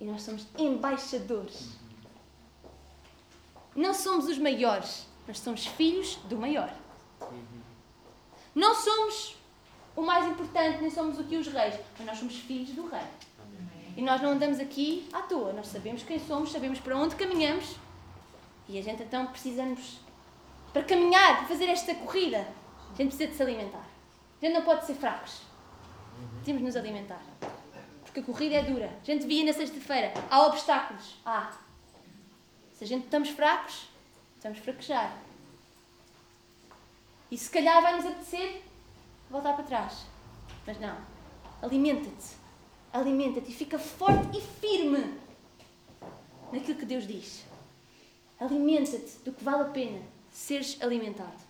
E nós somos embaixadores. Não somos os maiores, nós somos filhos do maior. Não somos o mais importante, nem somos o que os reis, mas nós somos filhos do rei. E nós não andamos aqui à toa, nós sabemos quem somos, sabemos para onde caminhamos e a gente então precisamos, para caminhar, para fazer esta corrida, a gente precisa de se alimentar. A gente não pode ser fracos. Temos de nos alimentar. Porque a corrida é dura. A gente via na sexta-feira, há obstáculos. Há. Se a gente estamos fracos, estamos a fraquejar. E se calhar vai-nos apetecer voltar para trás. Mas não. Alimenta-te. Alimenta-te e fica forte e firme naquilo que Deus diz. Alimenta-te do que vale a pena seres alimentado.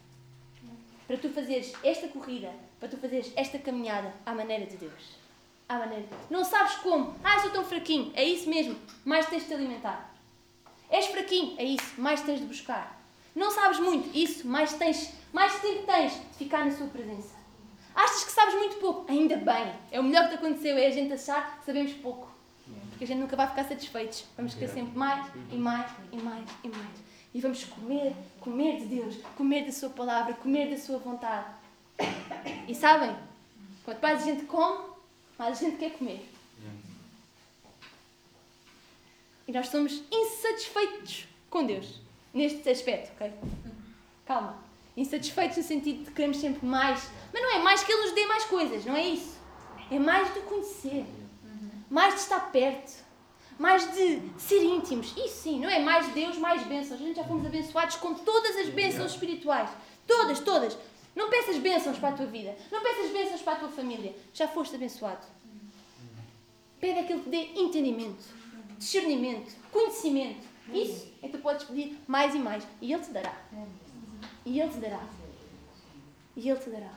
Para tu fazeres esta corrida, para tu fazeres esta caminhada à maneira de Deus. À maneira. Não sabes como. Ah, sou tão fraquinho. É isso mesmo. Mais tens de te alimentar. És fraquinho. É isso. Mais tens de buscar. Não sabes muito. Isso. Mais tens. Mais tempo tens de ficar na sua presença. Achas que sabes muito pouco? Ainda bem. É o melhor que te aconteceu. É a gente achar que sabemos pouco porque a gente nunca vai ficar satisfeitos. Vamos querer sempre mais e mais e mais e mais. E vamos comer, comer de Deus, comer da Sua palavra, comer da Sua vontade. E sabem, quanto mais a gente come, mais a gente quer comer. E nós somos insatisfeitos com Deus, neste aspecto, ok? Calma. Insatisfeitos no sentido de que queremos sempre mais. Mas não é mais que Ele nos dê mais coisas, não é isso. É mais de conhecer mais de estar perto, mais de ser íntimos. Isso sim, não é mais Deus, mais bênçãos. A gente já fomos abençoados com todas as bênçãos espirituais. Todas, todas. Não peças bênçãos para a tua vida. Não peças bênçãos para a tua família. Já foste abençoado. Pede aquilo que dê entendimento, discernimento, conhecimento. Isso é que tu podes pedir mais e mais. E Ele te dará. E Ele te dará. E Ele te dará.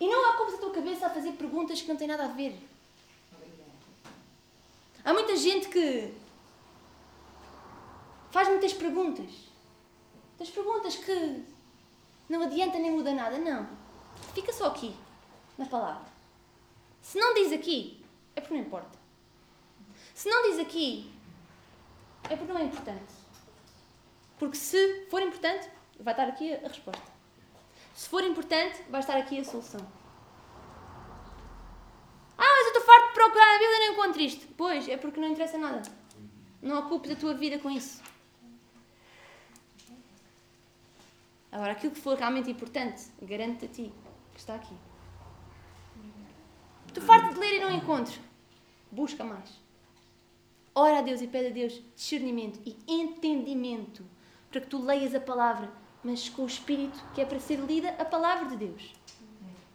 E não ocupes a tua cabeça a fazer perguntas que não têm nada a ver. Há muita gente que faz muitas perguntas. Das perguntas que não adianta nem muda nada. Não. Fica só aqui, na palavra. Se não diz aqui, é porque não importa. Se não diz aqui, é porque não é importante. Porque se for importante, vai estar aqui a resposta. Se for importante, vai estar aqui a solução. Ah, mas eu estou farto de procurar na Bíblia e não encontro isto. Pois, é porque não interessa nada. Não ocupes a tua vida com isso. Agora, aquilo que for realmente importante, garante-te a ti que está aqui. Estou farto de ler e não encontro. Busca mais. Ora a Deus e pede a Deus discernimento e entendimento para que tu leias a palavra, mas com o espírito que é para ser lida a palavra de Deus.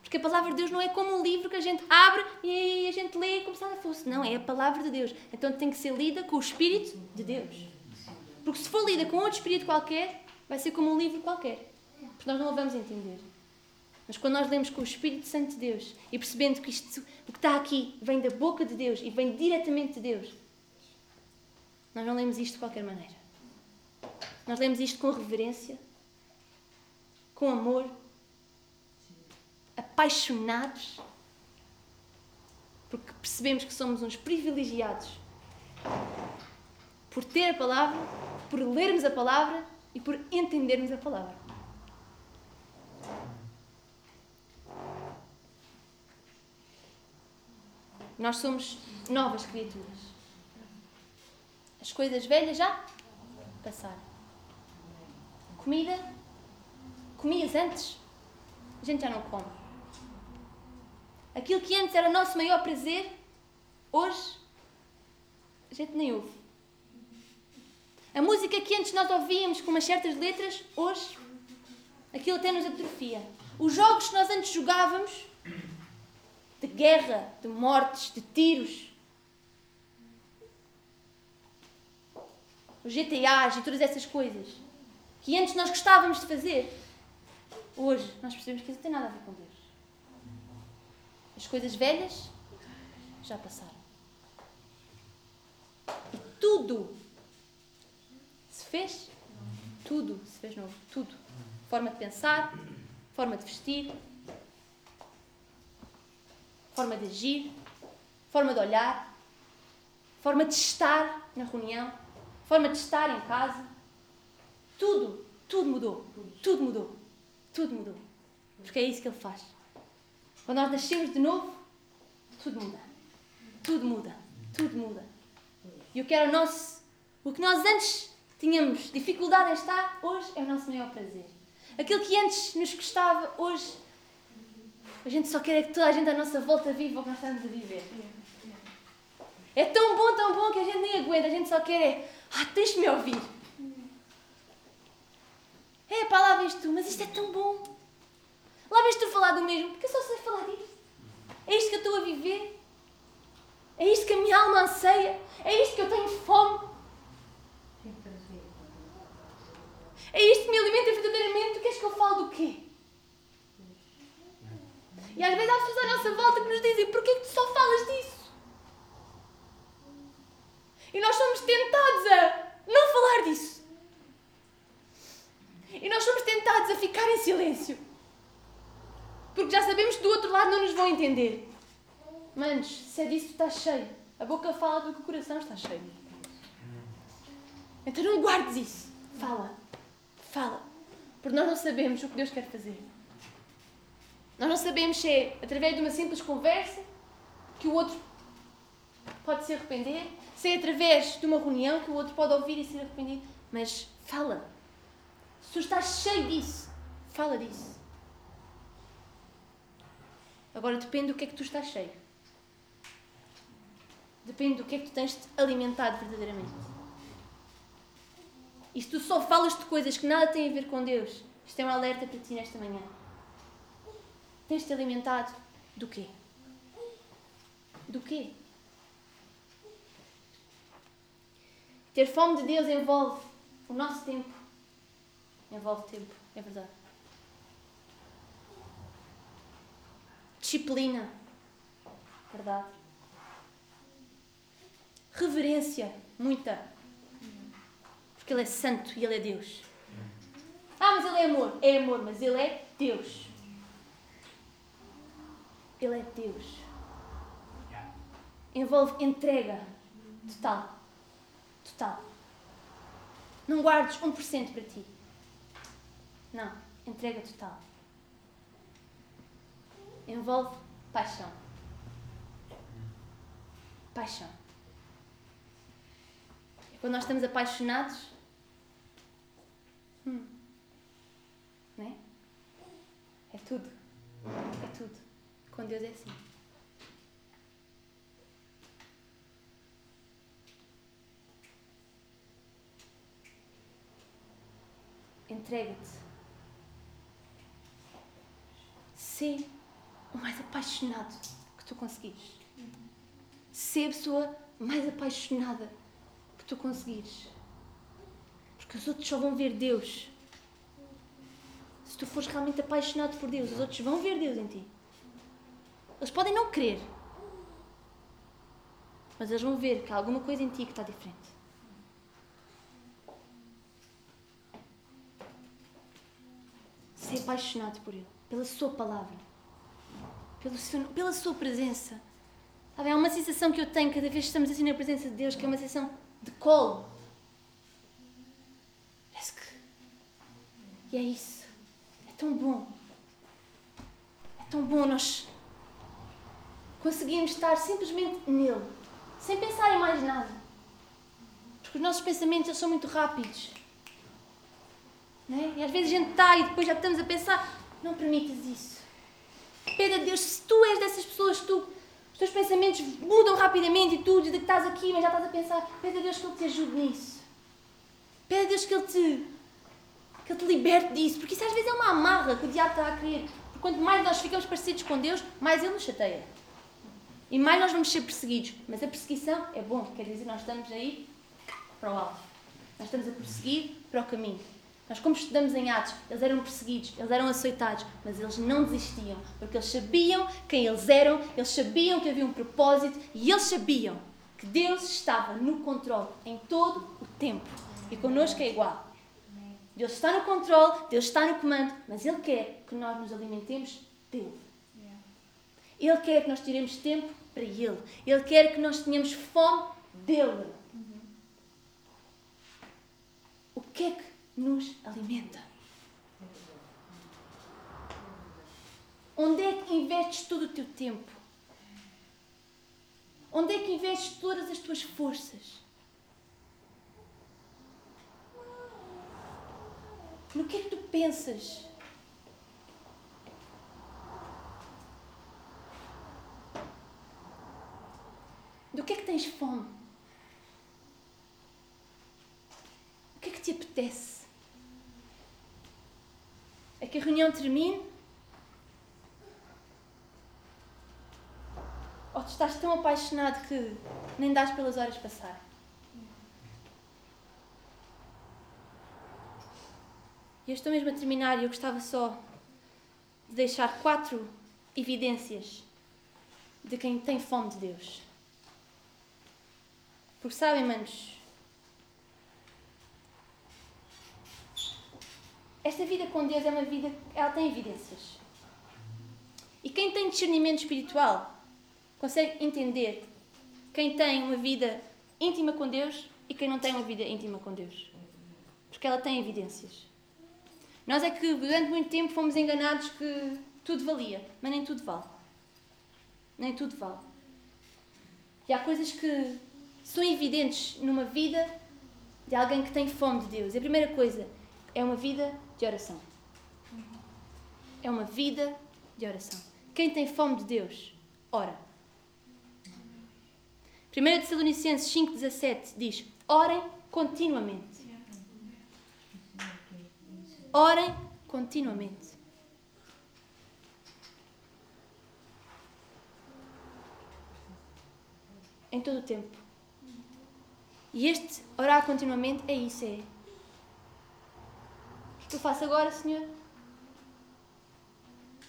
Porque a palavra de Deus não é como um livro que a gente abre e a gente lê como se nada fosse. Não, é a palavra de Deus. Então tem que ser lida com o espírito de Deus. Porque se for lida com outro espírito qualquer, vai ser como um livro qualquer. Porque nós não a vamos entender. Mas quando nós lemos com o Espírito Santo de Deus e percebendo que isto, o que está aqui vem da boca de Deus e vem diretamente de Deus, nós não lemos isto de qualquer maneira. Nós lemos isto com reverência, com amor, apaixonados, porque percebemos que somos uns privilegiados por ter a palavra, por lermos a palavra e por entendermos a palavra. Nós somos novas criaturas. As coisas velhas já passaram. Comida, comias antes, a gente já não come. Aquilo que antes era o nosso maior prazer, hoje a gente nem ouve. A música que antes nós ouvíamos com umas certas letras, hoje aquilo até nos atrofia. Os jogos que nós antes jogávamos, de guerra, de mortes, de tiros, os GTAs e todas essas coisas que antes nós gostávamos de fazer, hoje nós percebemos que isso não tem nada a ver com Deus. As coisas velhas já passaram. E tudo se fez, tudo se fez novo, tudo. Forma de pensar, forma de vestir, forma de agir, forma de olhar, forma de estar na reunião, forma de estar em casa. Tudo, tudo mudou. Tudo mudou. Tudo mudou. Porque é isso que ele faz. Quando nós nascemos de novo, tudo muda. Tudo muda. Tudo muda. E o que era o nosso. O que nós antes tínhamos dificuldade em estar, hoje é o nosso maior prazer. Aquilo que antes nos custava, hoje a gente só quer é que toda a gente à nossa volta viva o que nós estamos a viver. É tão bom, tão bom que a gente nem aguenta, a gente só quer é. Ah, tens de me ouvir. É, pá, lá vês tu, mas isto é tão bom. Lá vês tu falar do mesmo, porque eu só sei falar disto. É isto que eu estou a viver. É isto que a minha alma anseia. É isto que eu tenho fome. É isto que me alimenta verdadeiramente. Tu queres que eu fale do quê? E às vezes há pessoas à nossa volta que nos dizem: porquê que tu só falas disso? E nós somos tentados a não falar disso. E nós somos tentados a ficar em silêncio. Porque já sabemos que do outro lado não nos vão entender. Manos, se é disso, está cheio. A boca fala do que o coração está cheio. Então não guardes isso. Fala. Fala. Porque nós não sabemos o que Deus quer fazer. Nós não sabemos se é através de uma simples conversa que o outro pode se arrepender, se é através de uma reunião que o outro pode ouvir e ser arrependido. Mas fala. Se tu estás cheio disso, fala disso. Agora depende do que é que tu estás cheio. Depende do que é que tu tens -te alimentado verdadeiramente. E se tu só falas de coisas que nada têm a ver com Deus, Isto é um alerta para ti nesta manhã. Tens-te alimentado do quê? Do quê? Ter fome de Deus envolve o nosso tempo. Envolve tempo, é verdade. Disciplina. Verdade. Reverência. Muita. Porque Ele é santo e Ele é Deus. Ah, mas Ele é amor. É amor, mas Ele é Deus. Ele é Deus. Envolve entrega total. Total. Não guardes 1% para ti. Não. Entrega total. Envolve paixão. Paixão. Quando nós estamos apaixonados, hum, né? É tudo. É tudo. Com Deus é assim. Entrega-te. Sê o mais apaixonado que tu conseguires. Sê a pessoa mais apaixonada que tu conseguires. Porque os outros só vão ver Deus. Se tu fores realmente apaixonado por Deus, os outros vão ver Deus em ti. Eles podem não querer. Mas eles vão ver que há alguma coisa em ti que está diferente. Ser apaixonado por Ele, pela Sua palavra, pelo seu, pela Sua presença. Há uma sensação que eu tenho cada vez que estamos assim na presença de Deus, que é uma sensação de colo. Parece que. E é isso. É tão bom. É tão bom nós conseguimos estar simplesmente nele, sem pensar em mais nada. Porque os nossos pensamentos são muito rápidos. Né? E às vezes a gente está e depois já estamos a pensar, não permitas isso. Pede a Deus, se tu és dessas pessoas, tu, os teus pensamentos mudam rapidamente e tu, de que estás aqui, mas já estás a pensar, pede a Deus que Ele te ajude nisso. Pede a Deus que Ele te, que Ele te liberte disso, porque isso às vezes é uma amarra que o diabo está a querer. Porque quanto mais nós ficamos parecidos com Deus, mais Ele nos chateia. E mais nós vamos ser perseguidos. Mas a perseguição é bom, quer dizer, nós estamos aí para o alto. Nós estamos a perseguir para o caminho. Nós, como estudamos em Atos, eles eram perseguidos, eles eram açoitados, mas eles não desistiam, porque eles sabiam quem eles eram, eles sabiam que havia um propósito e eles sabiam que Deus estava no controle em todo o tempo. E connosco é igual. Deus está no controle, Deus está no comando, mas Ele quer que nós nos alimentemos dele. Ele quer que nós tiremos tempo para Ele. Ele quer que nós tenhamos fome dele. O que é que nos alimenta? Onde é que investes todo o teu tempo? Onde é que investes todas as tuas forças? No que é que tu pensas? Do que é que tens fome? O que é que te apetece? Reunião termine? Ou tu estás tão apaixonado que nem dás pelas horas passar? E eu estou mesmo a terminar e eu gostava só de deixar quatro evidências de quem tem fome de Deus. Porque sabem, manos, esta vida com Deus é uma vida, ela tem evidências. E quem tem discernimento espiritual consegue entender quem tem uma vida íntima com Deus e quem não tem uma vida íntima com Deus. Porque ela tem evidências. Nós é que durante muito tempo fomos enganados que tudo valia, mas nem tudo vale. Nem tudo vale. E há coisas que são evidentes numa vida de alguém que tem fome de Deus. E a primeira coisa é uma vida de oração. É uma vida de oração. Quem tem fome de Deus, ora. 1 Tessalonicenses 5,17 diz: Orem continuamente. Orem continuamente. Em todo o tempo. E este orar continuamente é isso, é. Eu faço agora, Senhor?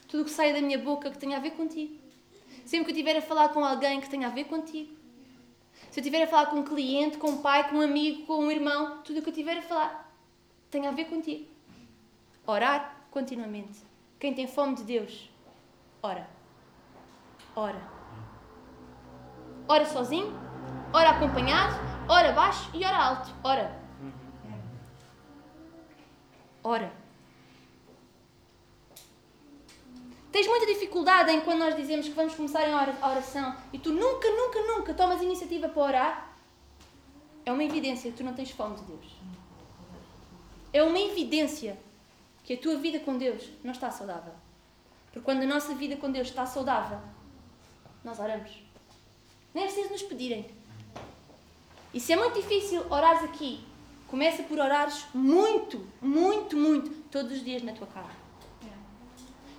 Tudo o que sai da minha boca que tenha a ver contigo. Sempre que eu estiver a falar com alguém que tenha a ver contigo. Se eu estiver a falar com um cliente, com um pai, com um amigo, com um irmão, tudo o que eu estiver a falar tem a ver contigo. Orar continuamente. Quem tem fome de Deus, ora. Ora. Ora sozinho, ora acompanhado, ora baixo e ora alto. Ora. Ora. Tens muita dificuldade em quando nós dizemos que vamos começar a oração e tu nunca, nunca, nunca tomas iniciativa para orar. É uma evidência que tu não tens fome de Deus. É uma evidência que a tua vida com Deus não está saudável. Porque quando a nossa vida com Deus está saudável, nós oramos. Nem é preciso nos pedirem. E se é muito difícil orares aqui, começa por orares muito, muito, muito, todos os dias na tua casa.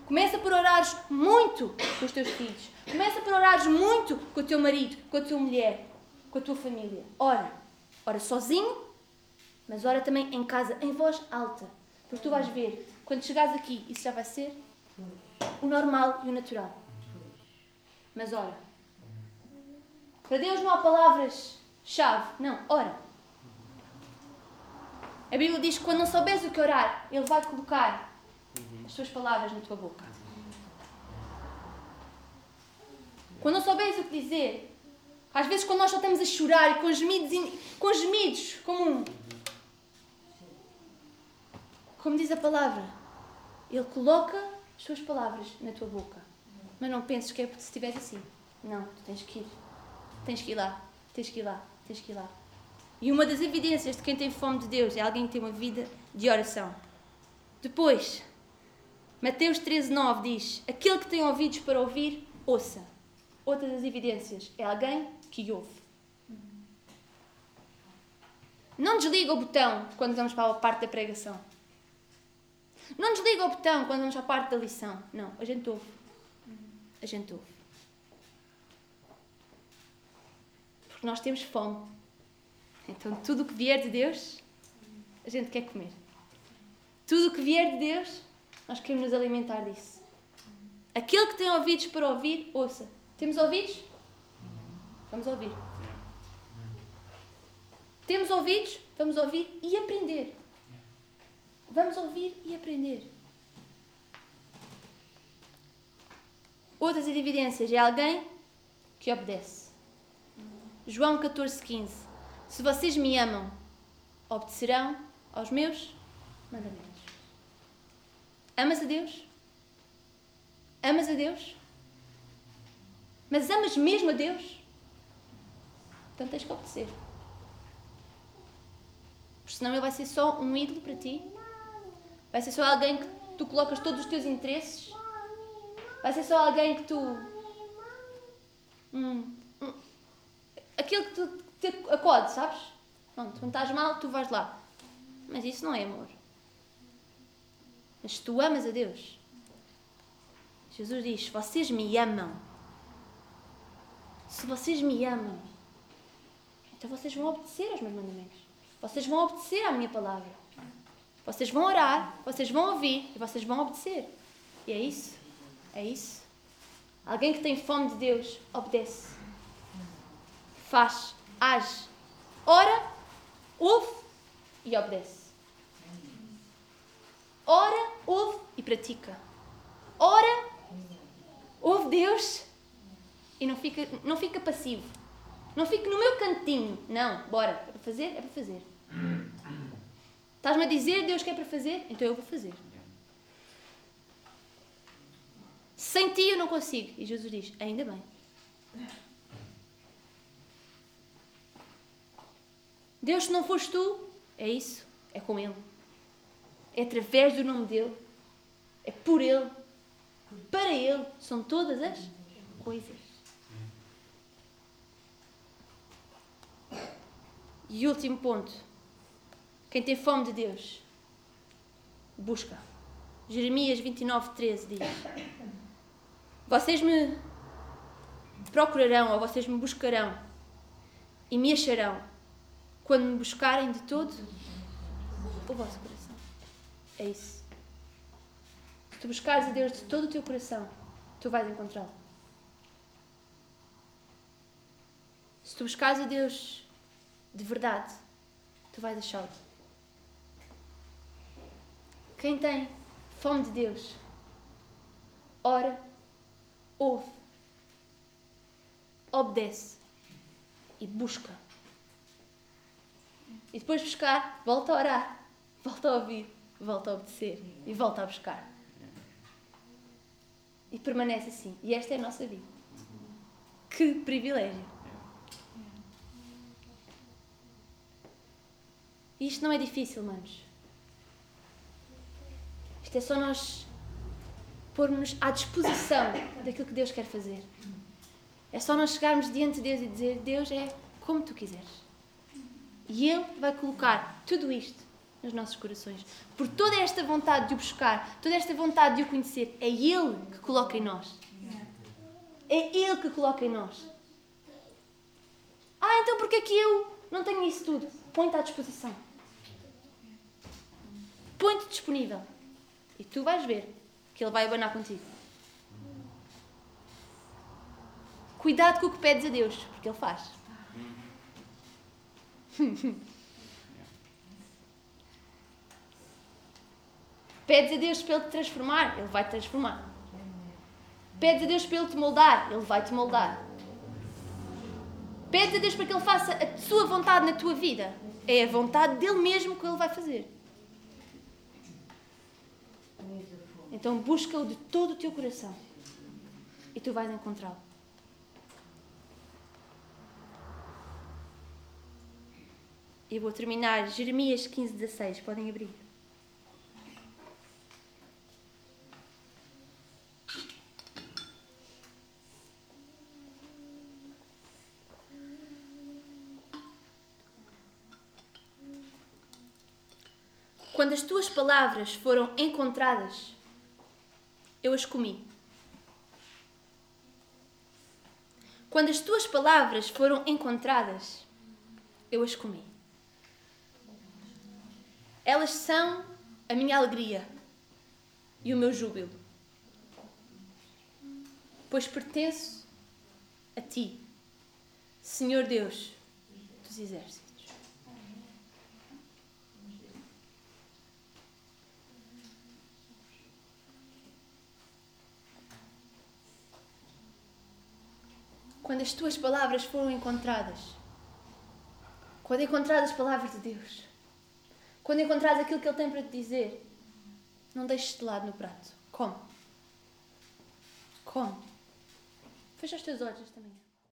Começa por orares muito com os teus filhos. Começa por orares muito com o teu marido, com a tua mulher, com a tua família. Ora. Ora sozinho, mas ora também em casa, em voz alta. Porque tu vais ver, quando chegares aqui, isso já vai ser o normal e o natural. Mas ora. Para Deus não há palavras-chave. Não, ora. A Bíblia diz que quando não souberes o que orar, Ele vai colocar as tuas palavras na tua boca. Quando não souberes o que dizer, às vezes quando nós só estamos a chorar e com gemidos, com gemidos como um. Como diz a palavra, Ele coloca as suas palavras na tua boca. Mas não penses que é porque se estiveres assim. Não, tu tens que ir. Tens que ir lá. Tens que ir lá. Tens que ir lá. E uma das evidências de quem tem fome de Deus é alguém que tem uma vida de oração. Depois, Mateus 13,9 diz: Aquele que tem ouvidos para ouvir, ouça. Outra das evidências é alguém que ouve. Não desliga o botão quando vamos para a parte da pregação. Não desliga o botão quando vamos para a parte da lição. Não, a gente ouve. A gente ouve. Porque nós temos fome. Então tudo o que vier de Deus, a gente quer comer. Tudo o que vier de Deus, nós queremos nos alimentar disso. Aquele que tem ouvidos para ouvir, ouça. Temos ouvidos? Vamos ouvir. Temos ouvidos? Vamos ouvir e aprender. Vamos ouvir e aprender. Outras evidências é alguém que obedece. João 14,15 Se vocês me amam, obedecerão aos meus mandamentos. Amas a Deus? Amas a Deus? Mas amas mesmo a Deus? Então tens que obedecer. Porque senão ele vai ser só um ídolo para ti. Vai ser só alguém que tu colocas todos os teus interesses. Vai ser só alguém que tu. Hum, hum, aquilo que tu te acode, sabes? Pronto, quando estás mal, tu vais lá. Mas isso não é amor. Mas tu amas a Deus, Jesus diz: vocês me amam, se vocês me amam, então vocês vão obedecer aos meus mandamentos. Vocês vão obedecer à minha palavra. Vocês vão orar, vocês vão ouvir e vocês vão obedecer. E é isso. É isso. Alguém que tem fome de Deus, obedece. Faz, age. Ora, ouve e obedece. Ora, ouve e pratica. Ora, ouve Deus e não fica, não fica passivo. Não fica no meu cantinho. Não, bora. É para fazer? É para fazer. Estás-me a dizer, Deus quer para fazer? Então eu vou fazer. Sem ti eu não consigo. E Jesus diz: Ainda bem. Deus, se não foste tu, é isso. É com Ele é através do nome dele, é por ele, para ele, são todas as coisas. E último ponto: quem tem fome de Deus, busca. Jeremias 29, 13 diz: Vocês me procurarão ou vocês me buscarão e me acharão quando me buscarem de todo o vosso coração. É isso. Se tu buscares a Deus de todo o teu coração, tu vais encontrá-lo. Se tu buscares a Deus de verdade, tu vais achá-lo. Quem tem fome de Deus, ora, ouve, obedece e busca. E depois de buscar, volta a orar, volta a ouvir, volta a obedecer e volta a buscar. E permanece assim. E esta é a nossa vida. Que privilégio! E isto não é difícil, manos. Isto é só nós pormos à disposição daquilo que Deus quer fazer. É só nós chegarmos diante de Deus e dizer: Deus é como tu quiseres. E Ele vai colocar tudo isto nos nossos corações. Por toda esta vontade de o buscar, toda esta vontade de o conhecer, é Ele que coloca em nós. É Ele que coloca em nós. Ah, então porque é que eu não tenho isso tudo? Põe-te à disposição. Põe-te disponível. E tu vais ver que Ele vai abanar contigo. Cuidado com o que pedes a Deus, porque Ele faz. [LAUGHS] Pedes a Deus para Ele te transformar, Ele vai te transformar. Pedes a Deus para Ele te moldar, Ele vai te moldar. Pedes a Deus para que Ele faça a sua vontade na tua vida. É a vontade dele mesmo que Ele vai fazer. Então busca-o de todo o teu coração e tu vais encontrá-lo. E vou terminar Jeremias 15, 16. Podem abrir. Quando as tuas palavras foram encontradas, eu as comi. Quando as tuas palavras foram encontradas, eu as comi. Elas são a minha alegria e o meu júbilo, pois pertenço a ti, Senhor Deus dos exércitos. quando as tuas palavras foram encontradas, quando encontradas as palavras de Deus, quando encontrares aquilo que Ele tem para te dizer, não deixes de lado no prato. Come. Come. Fecha os teus olhos manhã.